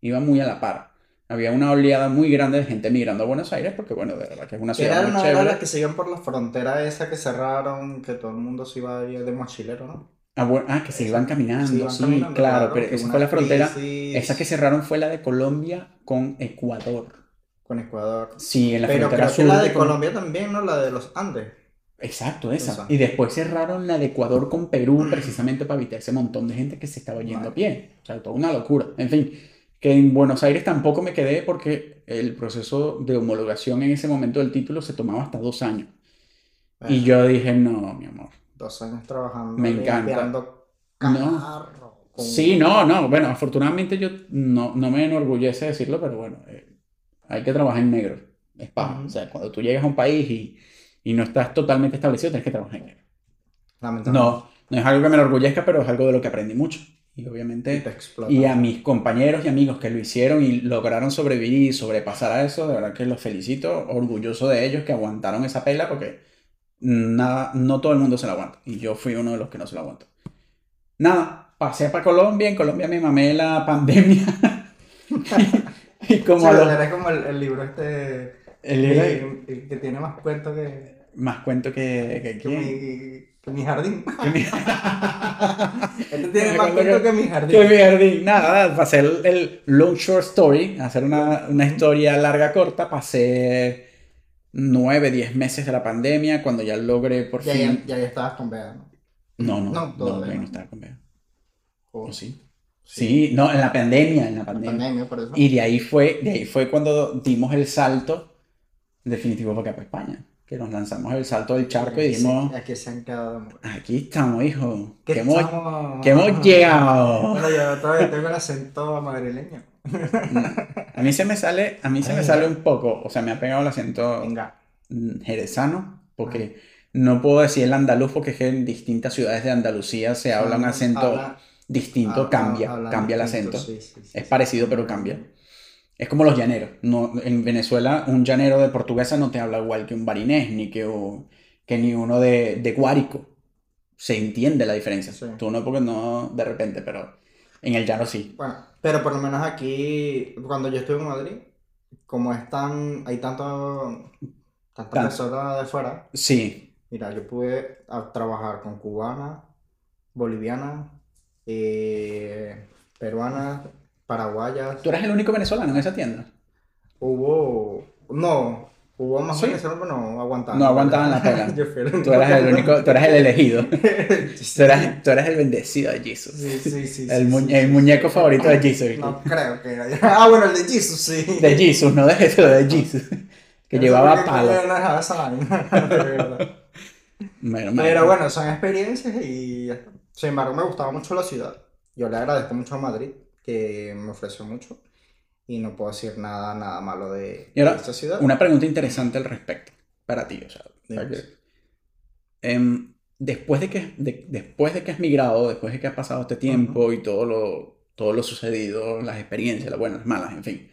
Iba muy a la par. Había una oleada muy grande de gente migrando a Buenos Aires porque, bueno, de verdad que es una ciudad era muy una de chévere. las que iban por la frontera esa que cerraron, que todo el mundo se iba a ir de mochilero, ¿no? Ah, bueno, ah, que se iban caminando, Se iban sí, caminando, claro, pero esa fue la frontera. crisis Esa que cerraron fue la de Colombia con Ecuador. Con Ecuador. Sí, en la Pero frontera creo que sur la de de Col- Colombia también, ¿no? La de los Andes. Exacto, esa. Y después cerraron la de Ecuador con Perú precisamente para evitar ese montón de gente que se estaba yendo Vale. a pie. O sea, toda una locura. En fin, que en Buenos Aires tampoco me quedé porque el proceso de homologación en ese momento del título se tomaba hasta dos años. Y yo dije, no, mi amor. Dos años trabajando, Me encanta. No. con- Sí, no, no. Bueno, afortunadamente yo no, no me enorgullece decirlo, pero bueno, eh, hay que trabajar en negro. Es paja. Ujú. O sea, cuando tú llegas a un país y, y no estás totalmente establecido, tienes que trabajar en negro. Lamentablemente. No, no es algo que me enorgullezca, pero es algo de lo que aprendí mucho. Y Y obviamente, te explota. y a mis compañeros y amigos que lo hicieron y lograron sobrevivir y sobrepasar a eso, de verdad que los felicito, orgulloso de ellos que aguantaron esa pela porque nada, no todo el mundo se la aguanta. Y yo fui uno de los que no se la aguantó. Nada, pasé para Colombia, en Colombia me mamé la pandemia. [LAUGHS] y como Sí, a los... era como el, el libro este el libro- el- el que tiene más cuentos que, más cuento que, que que, mi, [LAUGHS] [LAUGHS] que mi jardín. Que mi- Este tiene Me más cuentos que- que mi Que jardín. mi jardín. Nada, el, el long short story, hacer una, una historia larga corta, pasé 9, 10 meses de la pandemia cuando ya logré por Ya, fin. ya, ya estás con Bea, ¿no? No, no, No, no, todavía no no. estaba con Bea. O- ¿O sí? Sí, no, en la pandemia, en la pandemia. Pandemia, por eso. Y de ahí fue, de ahí fue cuando dimos el salto definitivo para acá, para España. Que nos lanzamos el salto del charco y dijimos, Aquí se han quedado. aquí estamos, hijo. ¿Qué Que hemos, que hemos [LAUGHS] llegado. Bueno, yo todavía tengo el acento madrileño. A mí se me sale, a mí se me sale un poco, o sea, me ha pegado el acento Venga. mm, jerezano, porque no puedo decir el andaluz porque es que en distintas ciudades de Andalucía se habla un acento Habla- distinto, habla- cambia, cambia el distinto, acento. sí, sí, sí, Es parecido pero cambia. Es como los llaneros. No, en Venezuela un llanero de portuguesa no te habla igual que un barinés, ni que, que ni uno de, de Guárico. Se entiende la diferencia. Tú no porque no de repente, pero en el llano sí. Bueno, Pero por lo menos aquí, cuando yo estuve en Madrid, como es tan, hay tanto, tantas Tan- personas de fuera, Sí, mira, yo pude a- trabajar con cubanas, bolivianas, eh, peruanas, paraguayas. tú eres el único venezolano en esa tienda. Hubo, no, hubo más Sí. venezolanos, pero no aguantaban. No aguantaban la [LAUGHS] el Tú eras el único, tú eras el elegido. [LAUGHS] Tú eras, tú eras el bendecido de Jesus. Sí, sí, sí. El, sí, mu- sí, el sí, muñeco favorito de Jesus. No creo que era. Ah, bueno, el de Jesus, sí. De Jesus, no de Jesús, de Jesus. Que llevaba por qué palo. no dejaba esa vaina, [LAUGHS] de verdad. Bueno, Pero man. bueno, son experiencias y. Sin embargo, me gustaba mucho la ciudad. Yo le agradezco mucho a Madrid, que me ofreció mucho. Y no puedo decir nada, nada malo de, Y ahora, de esta ciudad. Una pregunta interesante al respecto, para ti, o sea, Dime. para que- Em, después de que, de- después de que has migrado, después de que has pasado este tiempo y todo lo, todo lo sucedido, las experiencias, las buenas, las malas, en fin,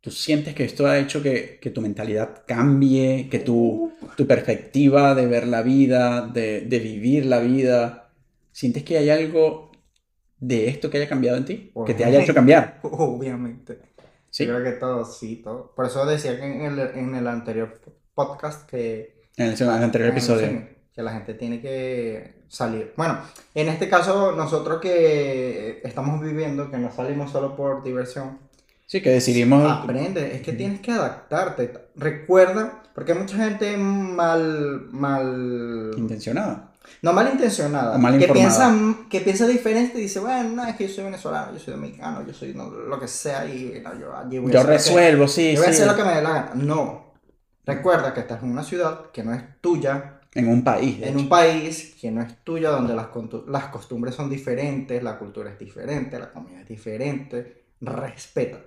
¿tú sientes que esto ha hecho que, que tu mentalidad cambie, que tu, tu perspectiva de ver la vida, de, de vivir la vida, sientes que hay algo de esto que haya cambiado en ti, que te haya hecho cambiar? Obviamente. ¿Sí? Yo creo que todo, sí, todo. Por eso decía que en el, en el anterior podcast que En el, en el anterior en- episodio. sí, que la gente tiene que salir. Bueno, en este caso, nosotros que estamos viviendo, que no salimos solo por diversión, Sí, que decidimos... aprende, es que tienes que adaptarte. Recuerda, porque hay mucha gente mal, mal, Intencionada. No malintencionada, O mal que piensa, que piensa diferente y dice, bueno, no, es que yo soy venezolano, yo soy dominicano, yo soy no, lo que sea y no, yo allí voy a Yo lo que- resuelvo, sí, yo voy a sí. hacer lo que me dé la gana. No. Recuerda que estás en una ciudad que no es tuya, En un país, en hecho. un país que no es tuya, donde las, las costumbres son diferentes, la cultura es diferente, la comida es diferente. Respeta.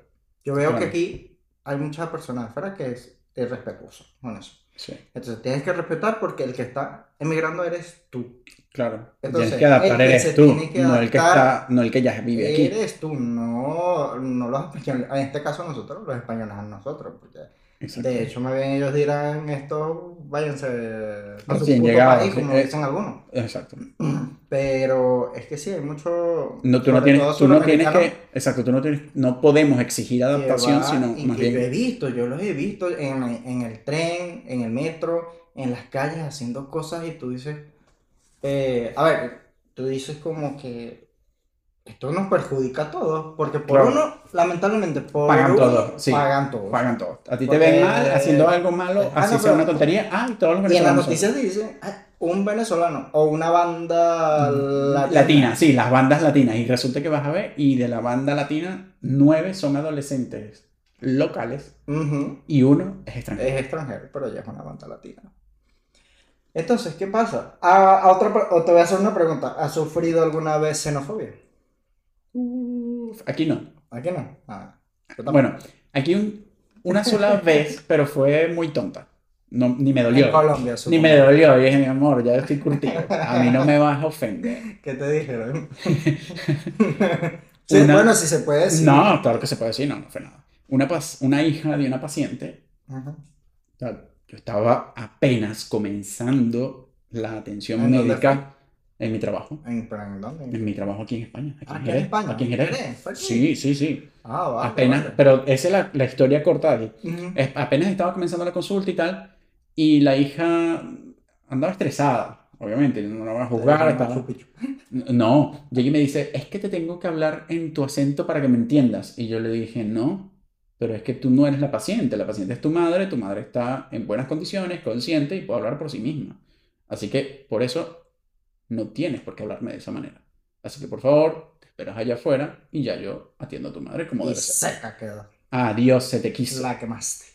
Yo veo Claro. que aquí hay muchas personas afuera que es irrespetuoso con eso. Sí, Entonces tienes que respetar porque el que está emigrando eres tú. claro. Entonces, Tienes que adaptar, el que eres tú, que no el que está, no el que ya vive aquí. Eres tú, no, no los españoles. En este caso nosotros, los españoles a nosotros. Porque de hecho, me ven ellos dirán esto, váyanse a su puto llegados, país, como eh. dicen algunos. Exacto. [CLEARS THROAT] Pero es que sí, hay mucho. No, tú no tienes, tú no tienes que, exacto, tú no tienes, no podemos exigir adaptación, va sino y más que yo he bien, visto, yo los he visto en, en el tren, en el metro, en las calles haciendo cosas y tú dices, eh, a ver, tú dices como que esto nos perjudica a todos, porque por Claro. uno, lamentablemente, por Pagan uno, todo, sí. pagan todo. pagan todo. A ti te ven mal haciendo algo malo, Ah, así no, sea pero- una tontería, ah, y todos los Y en las noticias dice "Ah, un venezolano o una banda latina. Latina, sí, las bandas latinas. Y resulta que vas a ver, y de la banda latina, nueve son adolescentes locales y uno es extranjero. Es extranjero, pero ya es una banda latina. Entonces, ¿qué pasa? A, a otra, o te voy a hacer una pregunta. ¿Has sufrido alguna vez xenofobia? Aquí no. ¿A qué no? Ah. Bueno, aquí un- una sola [LAUGHS] vez, pero fue muy tonta. No, ni me dolió. En Colombia, Ni supongo. me dolió. Y dije, mi amor, ya estoy curtido. A mí no me vas a ofender. [LAUGHS] ¿Qué te dijeron? [LAUGHS] Sí, Una- Bueno, si se puede decir. No, claro que se puede decir, no, no fue nada. Una, pas- una hija de una paciente, sea, yo estaba apenas comenzando la atención ¿En médica en mi trabajo. ¿En, dónde? En mi trabajo aquí en España. Aquí Ah, en ¿aquí en España? Aquí en Jerez. Sí, sí, sí. Ah, vale. apenas, vale. pero esa es la, la historia corta de aquí. Ujú. Es- apenas estaba comenzando la consulta y tal, y la hija andaba estresada, obviamente, no la van a juzgar. estaba-. [LAUGHS] No, llega y me dice, es que te tengo que hablar en tu acento para que me entiendas. Y yo le dije, no, pero es que tú no eres la paciente, la paciente es tu madre, tu madre está en buenas condiciones, consciente y puede hablar por sí misma. Así que por eso no tienes por qué hablarme de esa manera. Así que por favor, te esperas allá afuera y ya yo atiendo a tu madre como Y debe ser. seca quedó. Adiós, se te quiso. La quemaste.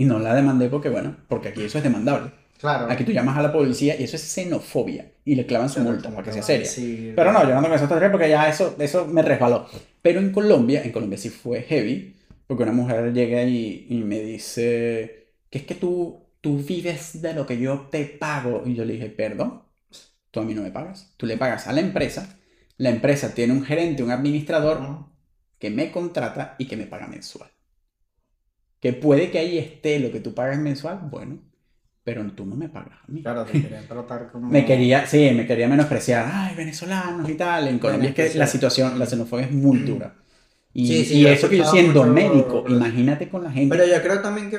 Y no la demandé porque, bueno, porque aquí eso es demandable. Claro. Aquí tú llamas a la policía y eso es xenofobia y le clavan su Pero multa para que sea seria. decir- Pero no, yo no con esa tontería porque ya eso, eso me resbaló. Pero en Colombia, en Colombia sí fue heavy, porque una mujer llega y, y me dice que es que tú, tú vives de lo que yo te pago. Y yo le dije, perdón, tú a mí no me pagas. Tú le pagas a la empresa. La empresa tiene un gerente, un administrador Ujú. que me contrata y que me paga mensual. Que puede que ahí esté lo que tú pagas mensual, bueno, pero tú no me pagas a mí. Claro, te querían tratar como... [LAUGHS] Me quería, sí, me quería menospreciar, ay, venezolanos y tal. En Colombia es que la situación, la xenofobia es muy dura. Y, Sí, sí, y yo he eso que yo siendo mucho- médico, imagínate con la gente. Pero yo creo también que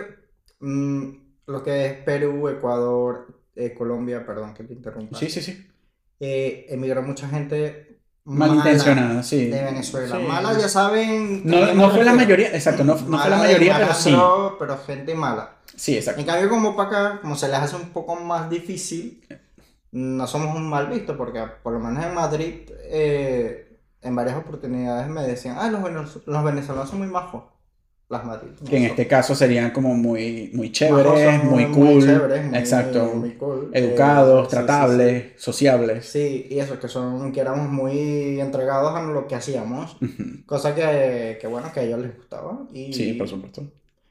mm, lo que es Perú, Ecuador, eh, Colombia, perdón que te interrumpa, Sí, sí, sí. eh, emigró mucha gente Malintencionada, sí. de Venezuela. Sí. Mala, ya saben. No, no fue la mayoría, exacto, no, no fue la mayoría, pero sí. Pero gente mala. Sí, exacto. En cambio, como para acá, como se les hace un poco más difícil, no somos un mal visto, porque por lo menos en Madrid, eh, en varias oportunidades me decían, ah, los, los venezolanos son muy majos. Las. Que en este caso serían como muy, muy chéveres, muy Muy cool, chéveres, muy- exacto, muy cool. educados, Eh, sí, sí, tratables, sociables. Sí, y eso, que son, que éramos muy entregados a lo que hacíamos, Ujú. cosa que, que bueno, que a ellos les gustaba. Y Sí, por supuesto.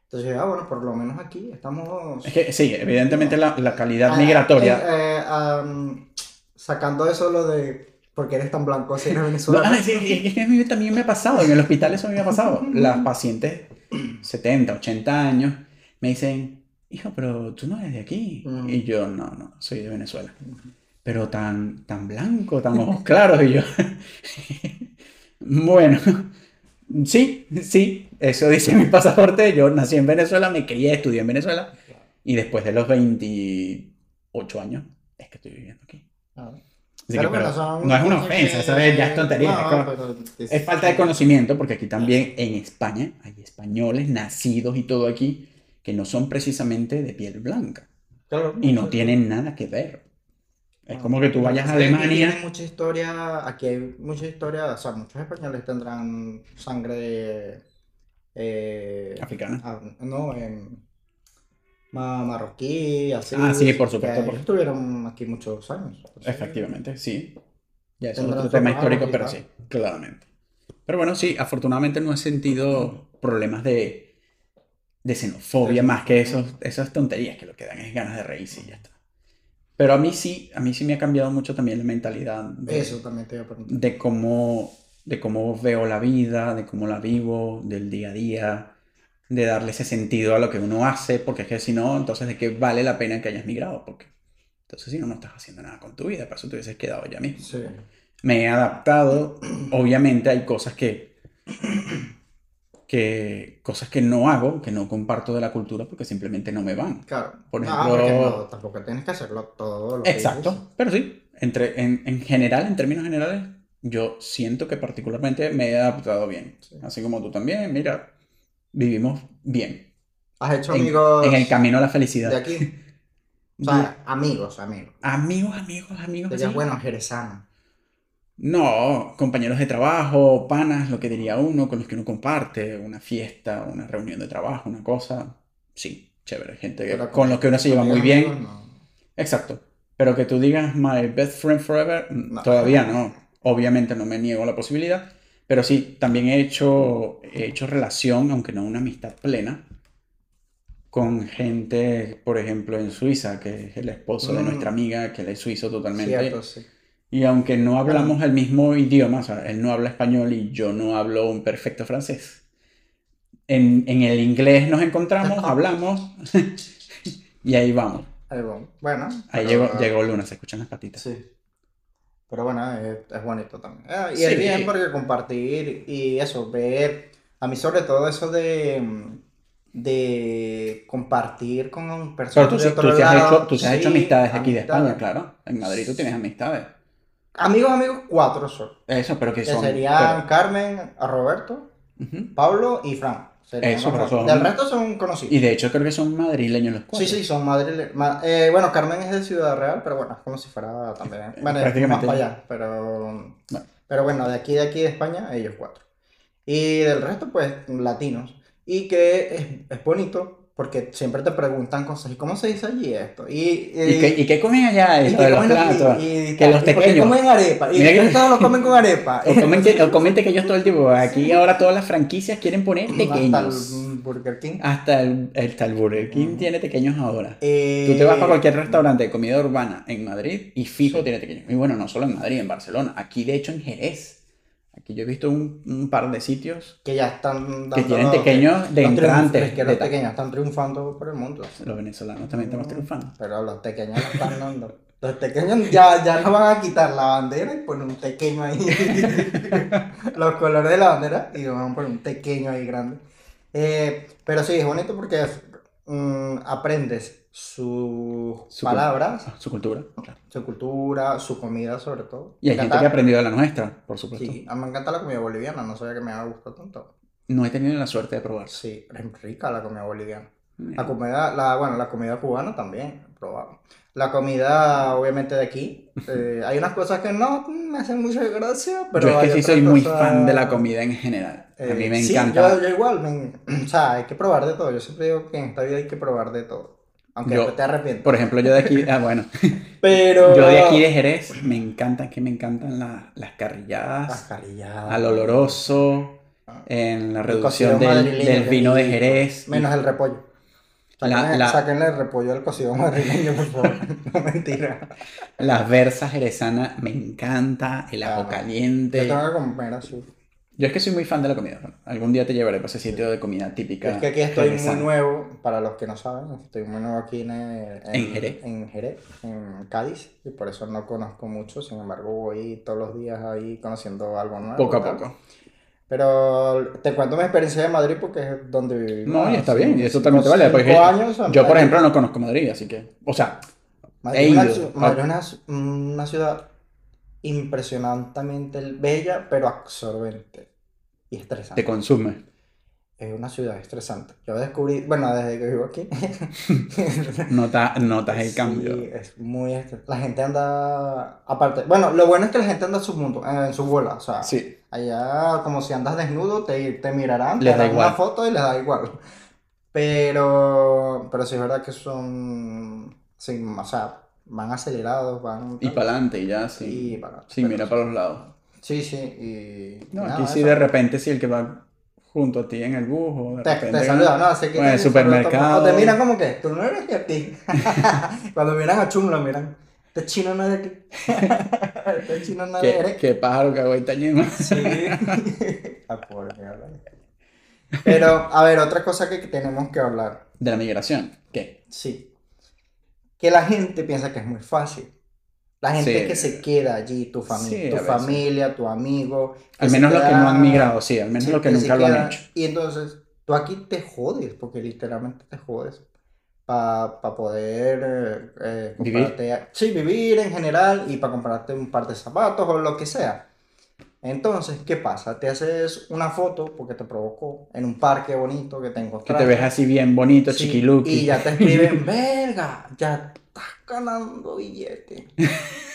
entonces, ah, bueno, por lo menos aquí estamos Es que sí, evidentemente la, la calidad Ah, migratoria. eh, eh, am, sacando eso lo de porque eres tan blanco si eres No, venezolano. ah, [LAUGHS] sí, es es que a mí también me ha pasado, en el hospital eso a mí me ha pasado. [LAUGHS] Las pacientes 70, 80 años me dicen, hijo, pero tú no eres de aquí. Mm. Y yo, no, no, soy de Venezuela. Pero tan, tan blanco, tan ojos [LAUGHS] claros. Y yo, [LAUGHS] bueno, [LAUGHS] sí, sí, eso dice mi pasaporte. Yo nací en Venezuela, me crié, estudié en Venezuela. Y después de los 28 años, es que estoy viviendo aquí. Ah. Que, pero son no es una ofensa, que- eso es- ya es tontería. No, es como- pero es- es falta de conocimiento, porque aquí también en España hay españoles nacidos y todo aquí que no son precisamente de piel blanca Claro, y no tienen nada que ver. Es No, como que tú vayas a Alemania. tiene mucha historia, aquí hay mucha historia, o sea, muchos españoles tendrán sangre eh, Africana. ah, no, em, ma- marroquí, así. Ah, sí, por supuesto, por- estuvieron aquí muchos años. entonces- Efectivamente, sí. Ya eso es otro tema histórico, pero sí, claramente. Pero bueno, sí, afortunadamente no he sentido problemas de, de xenofobia más que esos, esas tonterías que lo que dan es ganas de reírse y ya está. Pero a mí sí, a mí sí me ha cambiado mucho también la mentalidad de, Eso también te iba a preguntar. de cómo, de cómo veo la vida, de cómo la vivo, del día a día, de darle ese sentido a lo que uno hace, porque es que si no, entonces de qué vale la pena que hayas migrado, porque entonces si no, no estás haciendo nada con tu vida, para eso te hubieses quedado ya mismo. Sí. Me he adaptado, obviamente hay cosas que, que, cosas que no hago, que no comparto de la cultura, porque simplemente no me van. Claro. Por No, ejemplo- no, tampoco tienes que hacerlo todo lo que. Exacto, pero sí, entre, en, en general, en términos generales, yo siento que particularmente me he adaptado bien. Sí. Así como tú también, mira, vivimos bien. ¿Has hecho En, amigos en el camino a la de felicidad. aquí? [LAUGHS] O sea, amigos, amigos. Amigos, amigos, amigos. Así. bueno, jerezano. No, compañeros de trabajo, panas, lo que diría uno, con los que uno comparte, una fiesta, una reunión de trabajo, una cosa. Sí, chévere, gente que- Pero con los que uno se lleva muy bien. amigos, no. Exacto. Pero que tú digas my best friend forever, mm, No. todavía no. Obviamente no me niego a la posibilidad. Pero sí, también he hecho, he hecho relación, aunque no una amistad plena, con gente, por ejemplo, en Suiza, que es el esposo de Mm. nuestra amiga, que él es suizo totalmente. Cierto, sí. Y aunque no hablamos el mismo idioma, o sea, él no habla español y yo no hablo un perfecto francés, en, en el inglés nos encontramos, [LAUGHS] hablamos [LAUGHS] y ahí vamos. Ahí va. Bueno. Ahí pero- llegó, llegó Luna, se escuchan las patitas. Sí. Pero bueno, es, es bonito también. Ah, y Sí. es bien porque compartir y eso, ver, a mí sobre todo eso de, de compartir con Pero personas tú, de otro tú sí has lado, hecho, tú sí has hecho amistades de aquí de. España, claro. En Madrid tú tienes amistades. Amigos, amigos, cuatro son. Eso, pero que Que son. serían Carmen, a Roberto, pero-. Pablo y Fran. Eso, pero son- Del resto son conocidos. Y de hecho creo que son madrileños los cuatro. Sí, sí, son madrileños. Ma- eh, bueno, Carmen es de Ciudad Real, pero bueno, es como si fuera también. Bueno, es más prácticamente. para allá, pero. Bueno. Pero bueno, de aquí, de aquí de España, ellos cuatro. Y del resto, pues, latinos. Y que es, es bonito porque siempre te preguntan cosas. ¿Y cómo se dice allí esto? Y, ¿Y qué, y qué comen allá? que de los comen platos. y que los pequeños. comen arepa. Y que- todos lo comen con arepa. O o comente que ellos todo el tiempo. Aquí ahora todas las franquicias quieren poner Hasta pequeños. el Burger King. Hasta el, hasta el Burger King tiene pequeños ahora. Eh, Tú te vas para cualquier restaurante de comida urbana en Madrid y fijo Sí. tiene pequeños. Y bueno, no solo en Madrid, en Barcelona. Aquí, de hecho, en Jerez Aquí yo he visto un, un par de sitios Que ya están dando... que tienen pequeños de entrantes. que los pequeños están triunfando por el mundo. Los venezolanos también estamos triunfando. Pero los pequeños lo están dando. Los pequeños ya, ya no van a quitar la bandera y poner un pequeño ahí. [LAUGHS] los colores de la bandera y van a poner un pequeño ahí grande. Eh, pero sí, es bonito porque mm, aprendes sus Su palabras, Su cultura. claro. su cultura, su comida sobre todo. Y hay gente que ha aprendido de la nuestra, por supuesto. Sí, a mí me encanta la comida boliviana, no sabía que me gustado tanto. No he tenido la suerte de probar. Sí, es rica la comida boliviana. La Eh, comida, la, bueno, la comida cubana también, he probado. La comida, obviamente, de aquí. eh, hay unas cosas que no me hacen mucha gracia, pero yo es que sí soy muy fan de la comida en general. A mí eh, me sí, encanta. yo, yo igual, me- [CLEARS THROAT] o sea, hay que probar de todo. Yo siempre digo que en esta vida hay que probar de todo. Aunque Yo, te arrepientes. Por ejemplo, yo de aquí, ah, bueno, [LAUGHS] Pero. yo de aquí de Jerez me encantan, que me encantan la- las carrilladas, Las carilladas. al oloroso, Ah. en la reducción del, del vino de. Jerez. Menos el repollo. Sáquenle, la- sáquenle el repollo al cocido madrileño, por favor. [LAUGHS] No, mentira. Las versas jerezanas me encanta, el Ah, ajo Yo caliente. tengo que comer así. Yo es que soy muy fan de la comida. Algún día te llevaré para ese sitio de comida típica. Es que aquí estoy muy nuevo, para los que no saben, estoy muy nuevo aquí en, ¿En Jerez? en Jerez, en Cádiz, y por eso no conozco mucho, sin embargo voy todos los días ahí conociendo algo nuevo. Poco a tal. poco. Pero te cuento mi experiencia de Madrid porque es donde viví. No, y está bien, y eso también te vale. Porque cinco años, yo, por ejemplo, no conozco Madrid, así que. O sea, Madrid he ido. Madrid es una ciudad impresionantemente bella, pero absorbente y estresante. te consume. Es una ciudad estresante. Yo descubrí, bueno, desde que vivo aquí. [LAUGHS] Nota- notas el Sí, cambio. es muy estres- La gente anda. Aparte, bueno, lo bueno es que la gente anda en su mundo, en su bola. O sea, Sí. allá, como si andas desnudo, te, te mirarán, te Les harán una foto y les da igual. Pero, pero sí es verdad que son. Sí, o sea, van acelerados, van. Y para adelante, y ya, sí. Y para- Sí, mira para los lados. Sí, sí, y. No, nada, aquí sí eso. de repente, si el que va junto a ti en el bus o de Te, repente. te saludan, ¿no? Así que en el supermercado. O te miran como que tú no eres de aquí. [LAUGHS] Cuando miran a Chum, lo miran. Este chino no es de aquí. [LAUGHS] Este chino no es de ¿Qué, aquí. qué pájaro que agüita ñema. Sí. [LAUGHS] Pobre mierda. Pero, a ver, otra cosa que tenemos que hablar. De la migración. ¿Qué? Sí. Que la gente piensa que es muy fácil. La gente Sí. que se queda allí, tu, fami- Sí, a tu familia, tu amigo. Al menos los que no han migrado, sí, al menos los que nunca lo han hecho. Y entonces, tú aquí te jodes, porque literalmente te jodes. Para poder eh, eh, Vivir. comprarte- Sí, vivir en general y para comprarte un par de zapatos o lo que sea. Entonces, ¿qué pasa? Te haces una foto porque te provocó en un parque bonito que te Que te ves así bien bonito, Sí, chiquiluki. Y ya te escriben, [LAUGHS] verga, ya estás ganando billete. [LAUGHS]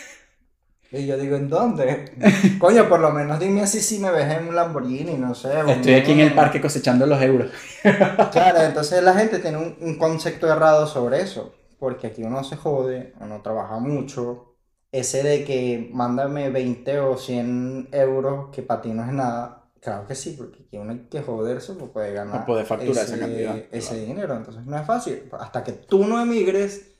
Y yo digo, ¿en dónde? Coño, por lo menos dime así si me ves en un Lamborghini, no sé. Estoy aquí en el parque cosechando los euros. [LAUGHS] Claro, entonces la gente tiene un, un concepto errado sobre eso, porque aquí uno se jode, uno trabaja mucho. Ese de que mándame 20 o 100 euros, que para ti no es nada, claro que sí, porque aquí uno hay que joderse para poder ganar Para poder facturar ese, esa cantidad, ese claro. dinero. Entonces no es fácil. Hasta que tú no emigres,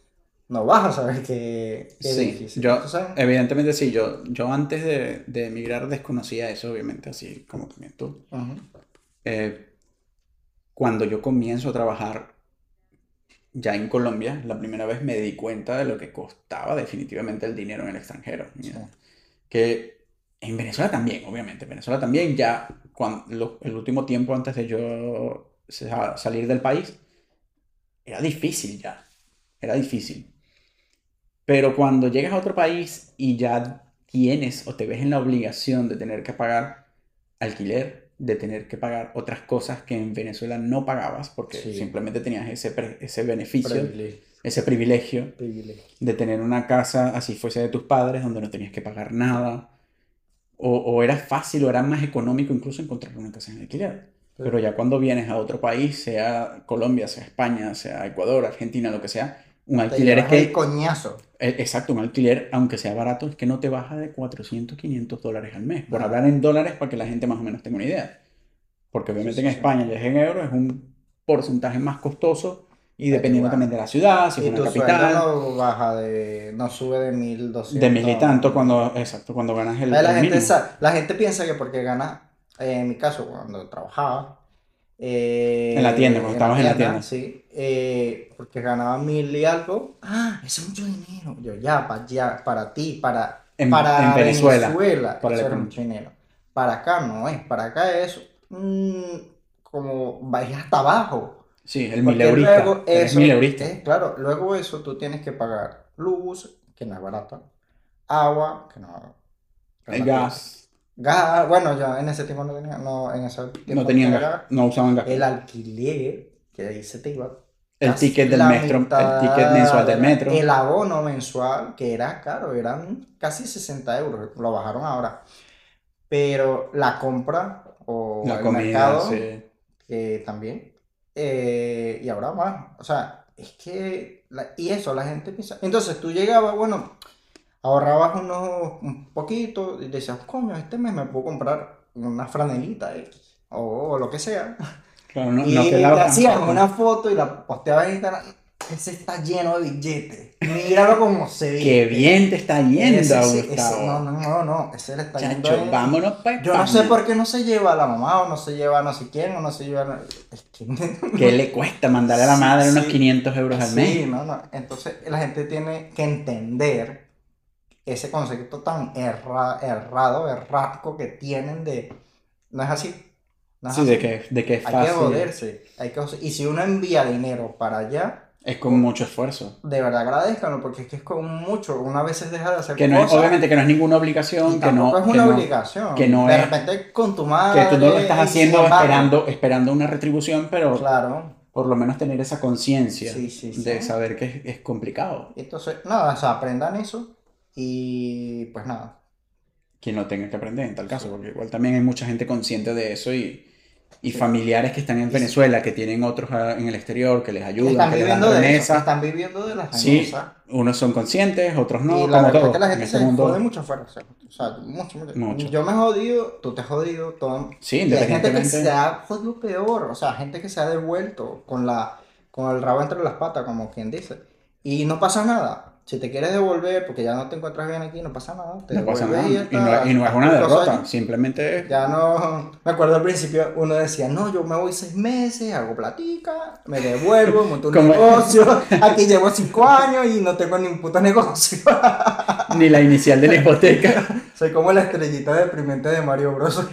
no vas a saber que, que es Sí, difícil. yo, evidentemente sí, yo, yo antes de, de emigrar desconocía eso, obviamente, así como también tú. Eh, cuando yo comienzo a trabajar ya en Colombia, la primera vez me di cuenta de lo que costaba definitivamente el dinero en el extranjero. sí. Que en Venezuela también, obviamente, en Venezuela también ya cuando, el último tiempo antes de yo sa- salir del país, era difícil ya, era difícil. Pero cuando llegas a otro país y ya tienes o te ves en la obligación de tener que pagar alquiler, de tener que pagar otras cosas que en Venezuela no pagabas porque Sí. simplemente tenías ese, ese beneficio, Privilegio, ese privilegio privilegio. de tener una casa así fuese de tus padres, donde no tenías que pagar nada, o, o era fácil o era más económico incluso encontrar una casa en alquiler. Pero ya cuando vienes a otro país, sea Colombia, sea España, sea Ecuador, Argentina, lo que sea, un alquiler es llevas el que, coñazo. eh, exacto, un alquiler, aunque sea barato, es que no te baja de 400, 500 dólares al mes. Por Ah. hablar en dólares para que la gente más o menos tenga una idea. Porque obviamente sí, en. España ya es en euros, es un porcentaje más costoso Y dependiendo también de la ciudad, si es una capital, no baja de, no sube de 1200. de mil y tanto cuando, exacto, cuando ganas el, la, el gente, mínimo. la gente piensa que porque gana, eh, en mi caso, cuando trabajaba. Eh, En la tienda, cuando estabas en la tienda. Sí, eh, porque ganaba mil y algo. Ah, eso es mucho dinero. Yo, ya, pa- ya para ti, para, En- para en Venezuela, Venezuela, para eso era mucho dinero. Para acá no es, para acá es mm, como vais hasta abajo. Sí, el mileurista. luego eso, mileurista. eh, claro, luego eso tú tienes que pagar luz, que no es barata, agua, que no El gas. Gas, bueno, ya en ese tiempo no tenía, no, en ese tiempo No tenían tenía gas. No usaban gas. El alquiler, que ahí se te iba. El ticket del metro. mitad El ticket mensual del metro. El abono mensual, que era caro, eran casi 60 euros, lo bajaron ahora. Pero la compra o La el comida, mercado, sí. que también. eh, y ahora más. O sea, es que. la- y eso, la gente piensa. Entonces tú llegabas, bueno, ahorrabas unos, un poquito y decías, coño, este mes me puedo comprar una franelita X, o, lo que sea. Claro, no, y no te la hacían una foto y la posteabas en Instagram. Ese está lleno de billetes. Míralo como se ve. Qué bien te está yendo, Ese sí, ese- Gustavo. no, no, no, no. Ese le está yendo Chacho, en- vámonos para Yo no sé por qué no se lleva a la mamá o no se lleva a no sé quién o no se lleva a... Es que... ¿Qué le cuesta mandarle a la madre unos Sí. 500 euros al Sí, mes? no, no. Entonces la gente tiene que entender ese concepto tan erra- errado, errático que tienen de... No es así. No es Sí, así. de que, de que es Hay que fácil. joderse. Hay que... Y si uno envía dinero para allá, Es con mucho esfuerzo. de verdad agradezcanlo porque es que es con mucho. Una vez se deja de hacer Que no es, cosas obviamente que no es ninguna obligación, que no, es que una no, obligación. que no de es- repente con tu madre... que tú no lo estás haciendo esperando, esperando una retribución, pero Claro. por lo menos tener esa conciencia Sí, sí, sí. de saber que es, es complicado. Entonces, nada, o sea, aprendan eso y pues nada. Quien lo tenga que aprender en tal caso, porque igual también hay mucha gente consciente de eso y, y familiares que están en Venezuela, que tienen otros ah, en el exterior, que les ayudan, están que les dan viviendo de eso, están viviendo de las Sí, remesas. unos son conscientes, otros no, y como todo que la en gente este se mundo. jode mucho afuera. O sea, o sea, mucho, mucho. Mucho. Yo me he jodido, tú te has jodido, todo. Sí, Y hay gente que se ha jodido peor, o sea, gente que se ha devuelto con, la, con el rabo entre las patas, como quien dice. Y no pasa nada. Si te quieres devolver porque ya no te encuentras bien aquí, no pasa nada. Te No pasa nada. y no, está, y no es una derrota, allí. simplemente es- Ya no, me acuerdo al principio uno decía, no, yo me voy seis meses, hago platica, me devuelvo, [LAUGHS] monto un negocio, [LAUGHS] aquí llevo cinco años y no tengo ni un puto negocio. [LAUGHS] ni la inicial de la hipoteca. Soy como la estrellita deprimente de Mario Bros.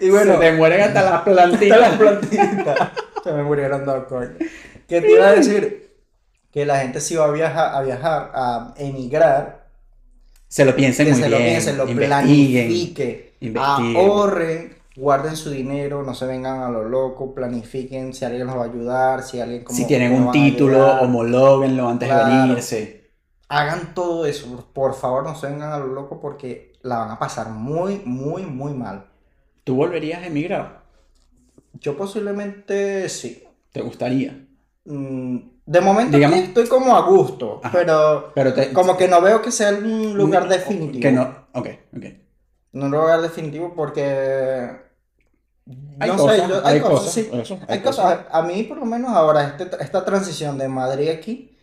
y bueno, Se te mueren hasta las Quita las plantitas. plantitas. Se me murieron dos coño. ¿Qué te iba a decir? Que la gente si va a viajar, a viajar, a emigrar, Se lo piensen que muy se bien. lo piensen, lo investiguen. planifique, investiguen. ahorren, guarden su dinero, no se vengan a lo loco, planifiquen si alguien los va a ayudar, si alguien como Si tienen un título, homológuenlo antes de Claro. venirse. Hagan todo eso, por favor no se vengan a lo loco porque la van a pasar muy, muy, muy mal. ¿Tú volverías a emigrar? Yo posiblemente sí. ¿Te gustaría? Mm, De momento Digamos- aquí estoy como a gusto, Ajá. pero Pero te, como que no veo que sea un lugar definitivo. Que no. Ok, ok. No un lugar definitivo porque... Hay no cosas, sé, yo- hay cosas, sí. eso, hay Hay cosas. A mí por lo menos ahora este- esta transición de Madrid aquí,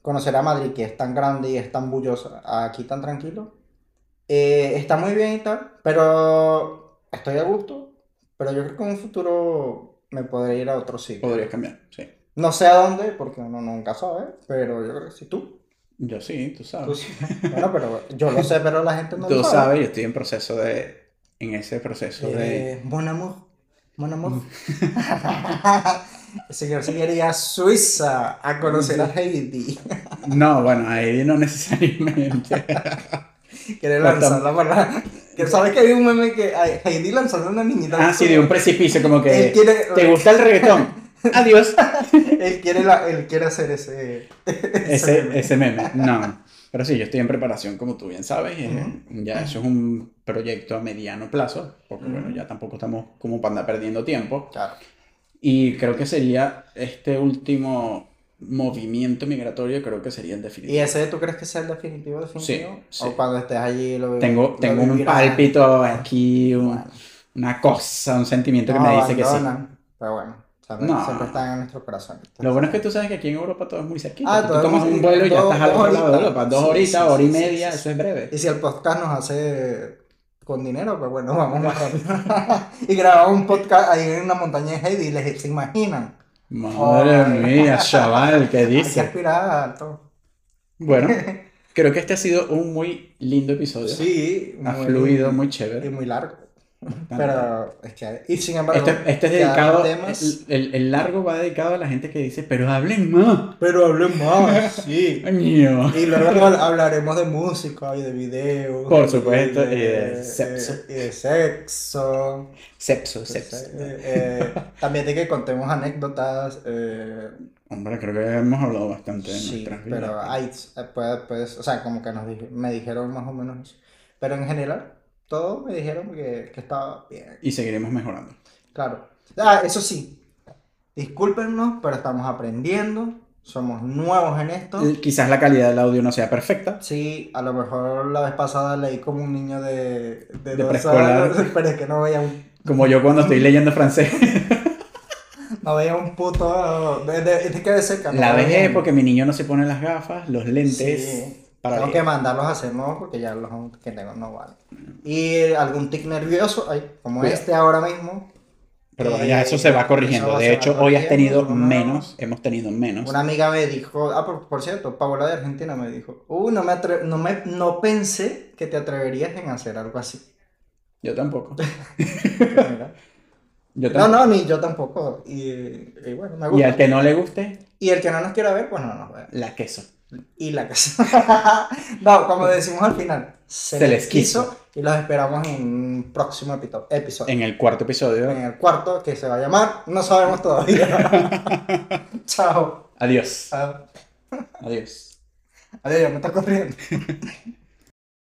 conocer a Madrid que es tan grande y es tan bullosa, aquí tan tranquilo, eh, está muy bien y tal, pero estoy a gusto, pero yo creo que en un futuro me podré ir a otro sitio. Podrías cambiar, sí. No sé a dónde, porque uno nunca sabe, pero yo creo que sí. ¿Tú? Yo sí, tú Tú sabes. sí. Bueno, pero yo lo sé, pero la gente no Tú lo sabe. sabes, yo estoy en proceso de. En ese proceso de. Eh, Mon amour. Mon amour. [LAUGHS] El señor se quería a Suiza a conocer a Heidi. No, bueno, ahí no necesariamente. [LAUGHS] Quiere lanzarla para. Que sabes que hay un meme que Heidi lanzando a una niñita. ah, sí, de un precipicio, como que. Quiere, ¿Te gusta el reggaetón? [LAUGHS] Adiós. [LAUGHS] él quiere, la- él quiere hacer [LAUGHS] ese. Ese, meme. ese meme. No. Pero sí, yo estoy en preparación, como tú bien sabes. eh, Ya eso es un proyecto a mediano plazo, porque bueno, Ujú. ya tampoco estamos como para andar perdiendo tiempo. Claro. Y creo que sería este último movimiento migratorio, creo que sería el ¿Y definitivo. ese tú crees que sea el definitivo, definitivo? Sí, sí. O cuando estés allí lo Tengo, lo tengo un pálpito aquí, un- Bueno. una cosa, un sentimiento que No me dice que sí. Pero bueno, No. Siempre están en nuestro corazón. Lo bueno es que tú sabes que aquí en Europa todo es muy cerquita. Ah, tú tomas un vuelo y ya estás al otro lado de. Europa. Dos Sí, horitas, sí, hora y media, eso es breve. Y si el podcast nos hace con dinero, pues bueno, [LAUGHS] vamos más rápido. [LAUGHS] y grabamos un podcast ahí en una montaña de Heidi y les se imaginan. Madre mía, chaval, ¿qué [LAUGHS] Hay que aspirar alto. Bueno, creo que este ha sido un muy lindo episodio. Sí, ha muy- fluido, muy y chévere. muy largo. Pero es que, y sin embargo, Este, este es dedicado, temas- el, el- el largo va dedicado a la gente que dice, pero hablen más. Pero hablemos más, sí. [LAUGHS] Y luego hablaremos de música y de videos. Por supuesto, y de sexo. y de sexo. Sepso, sepso. Eh, eh, también de que contemos anécdotas. eh, Hombre, creo que hemos hablado bastante de sí, nuestras vidas. pero hay, eh, pues, pues, o sea, como que nos me dijeron más o menos eso. Pero en general, todos me dijeron que, que estaba bien. Y seguiremos mejorando. Claro. Ah, eso sí, discúlpenos, pero estamos aprendiendo. Somos nuevos en esto. Eh, Quizás la calidad del audio no sea perfecta. Sí, a lo mejor la vez pasada leí como un niño de, de, De preescolar. pero es que no veía un, Como yo cuando estoy leyendo francés. [LAUGHS] no veía un puto. De, de, de de cerca. no La vejez porque mi niño no se pone las gafas, los lentes. Sí. Para Tengo leer. que mandarlos a hacer nuevos porque ya los que tengo no valen. Y algún tic nervioso, ay, como Cuidado. este ahora mismo. Pero bueno, eh, ya eso se va corrigiendo. De hecho, hoy has tenido menos, hemos tenido menos. Una amiga me dijo, ah, por, por cierto, Paola de Argentina me dijo, uy, no me, no me no pensé que te atreverías en hacer algo así. Yo tampoco. [LAUGHS] Yo No, no, ni yo tampoco. Y, y bueno, me Y gusta. al que no le guste, Y el que no nos quiera ver, pues no nos ve. la queso. Y la casa. [LAUGHS] no, como decimos al final, se, Se les quiso. quiso. Y los esperamos en un próximo episodio. En el cuarto episodio. En el cuarto, que se va a llamar, no sabemos todavía. [LAUGHS] Chao. Adiós. Adiós. Adiós, me está corriendo. [LAUGHS]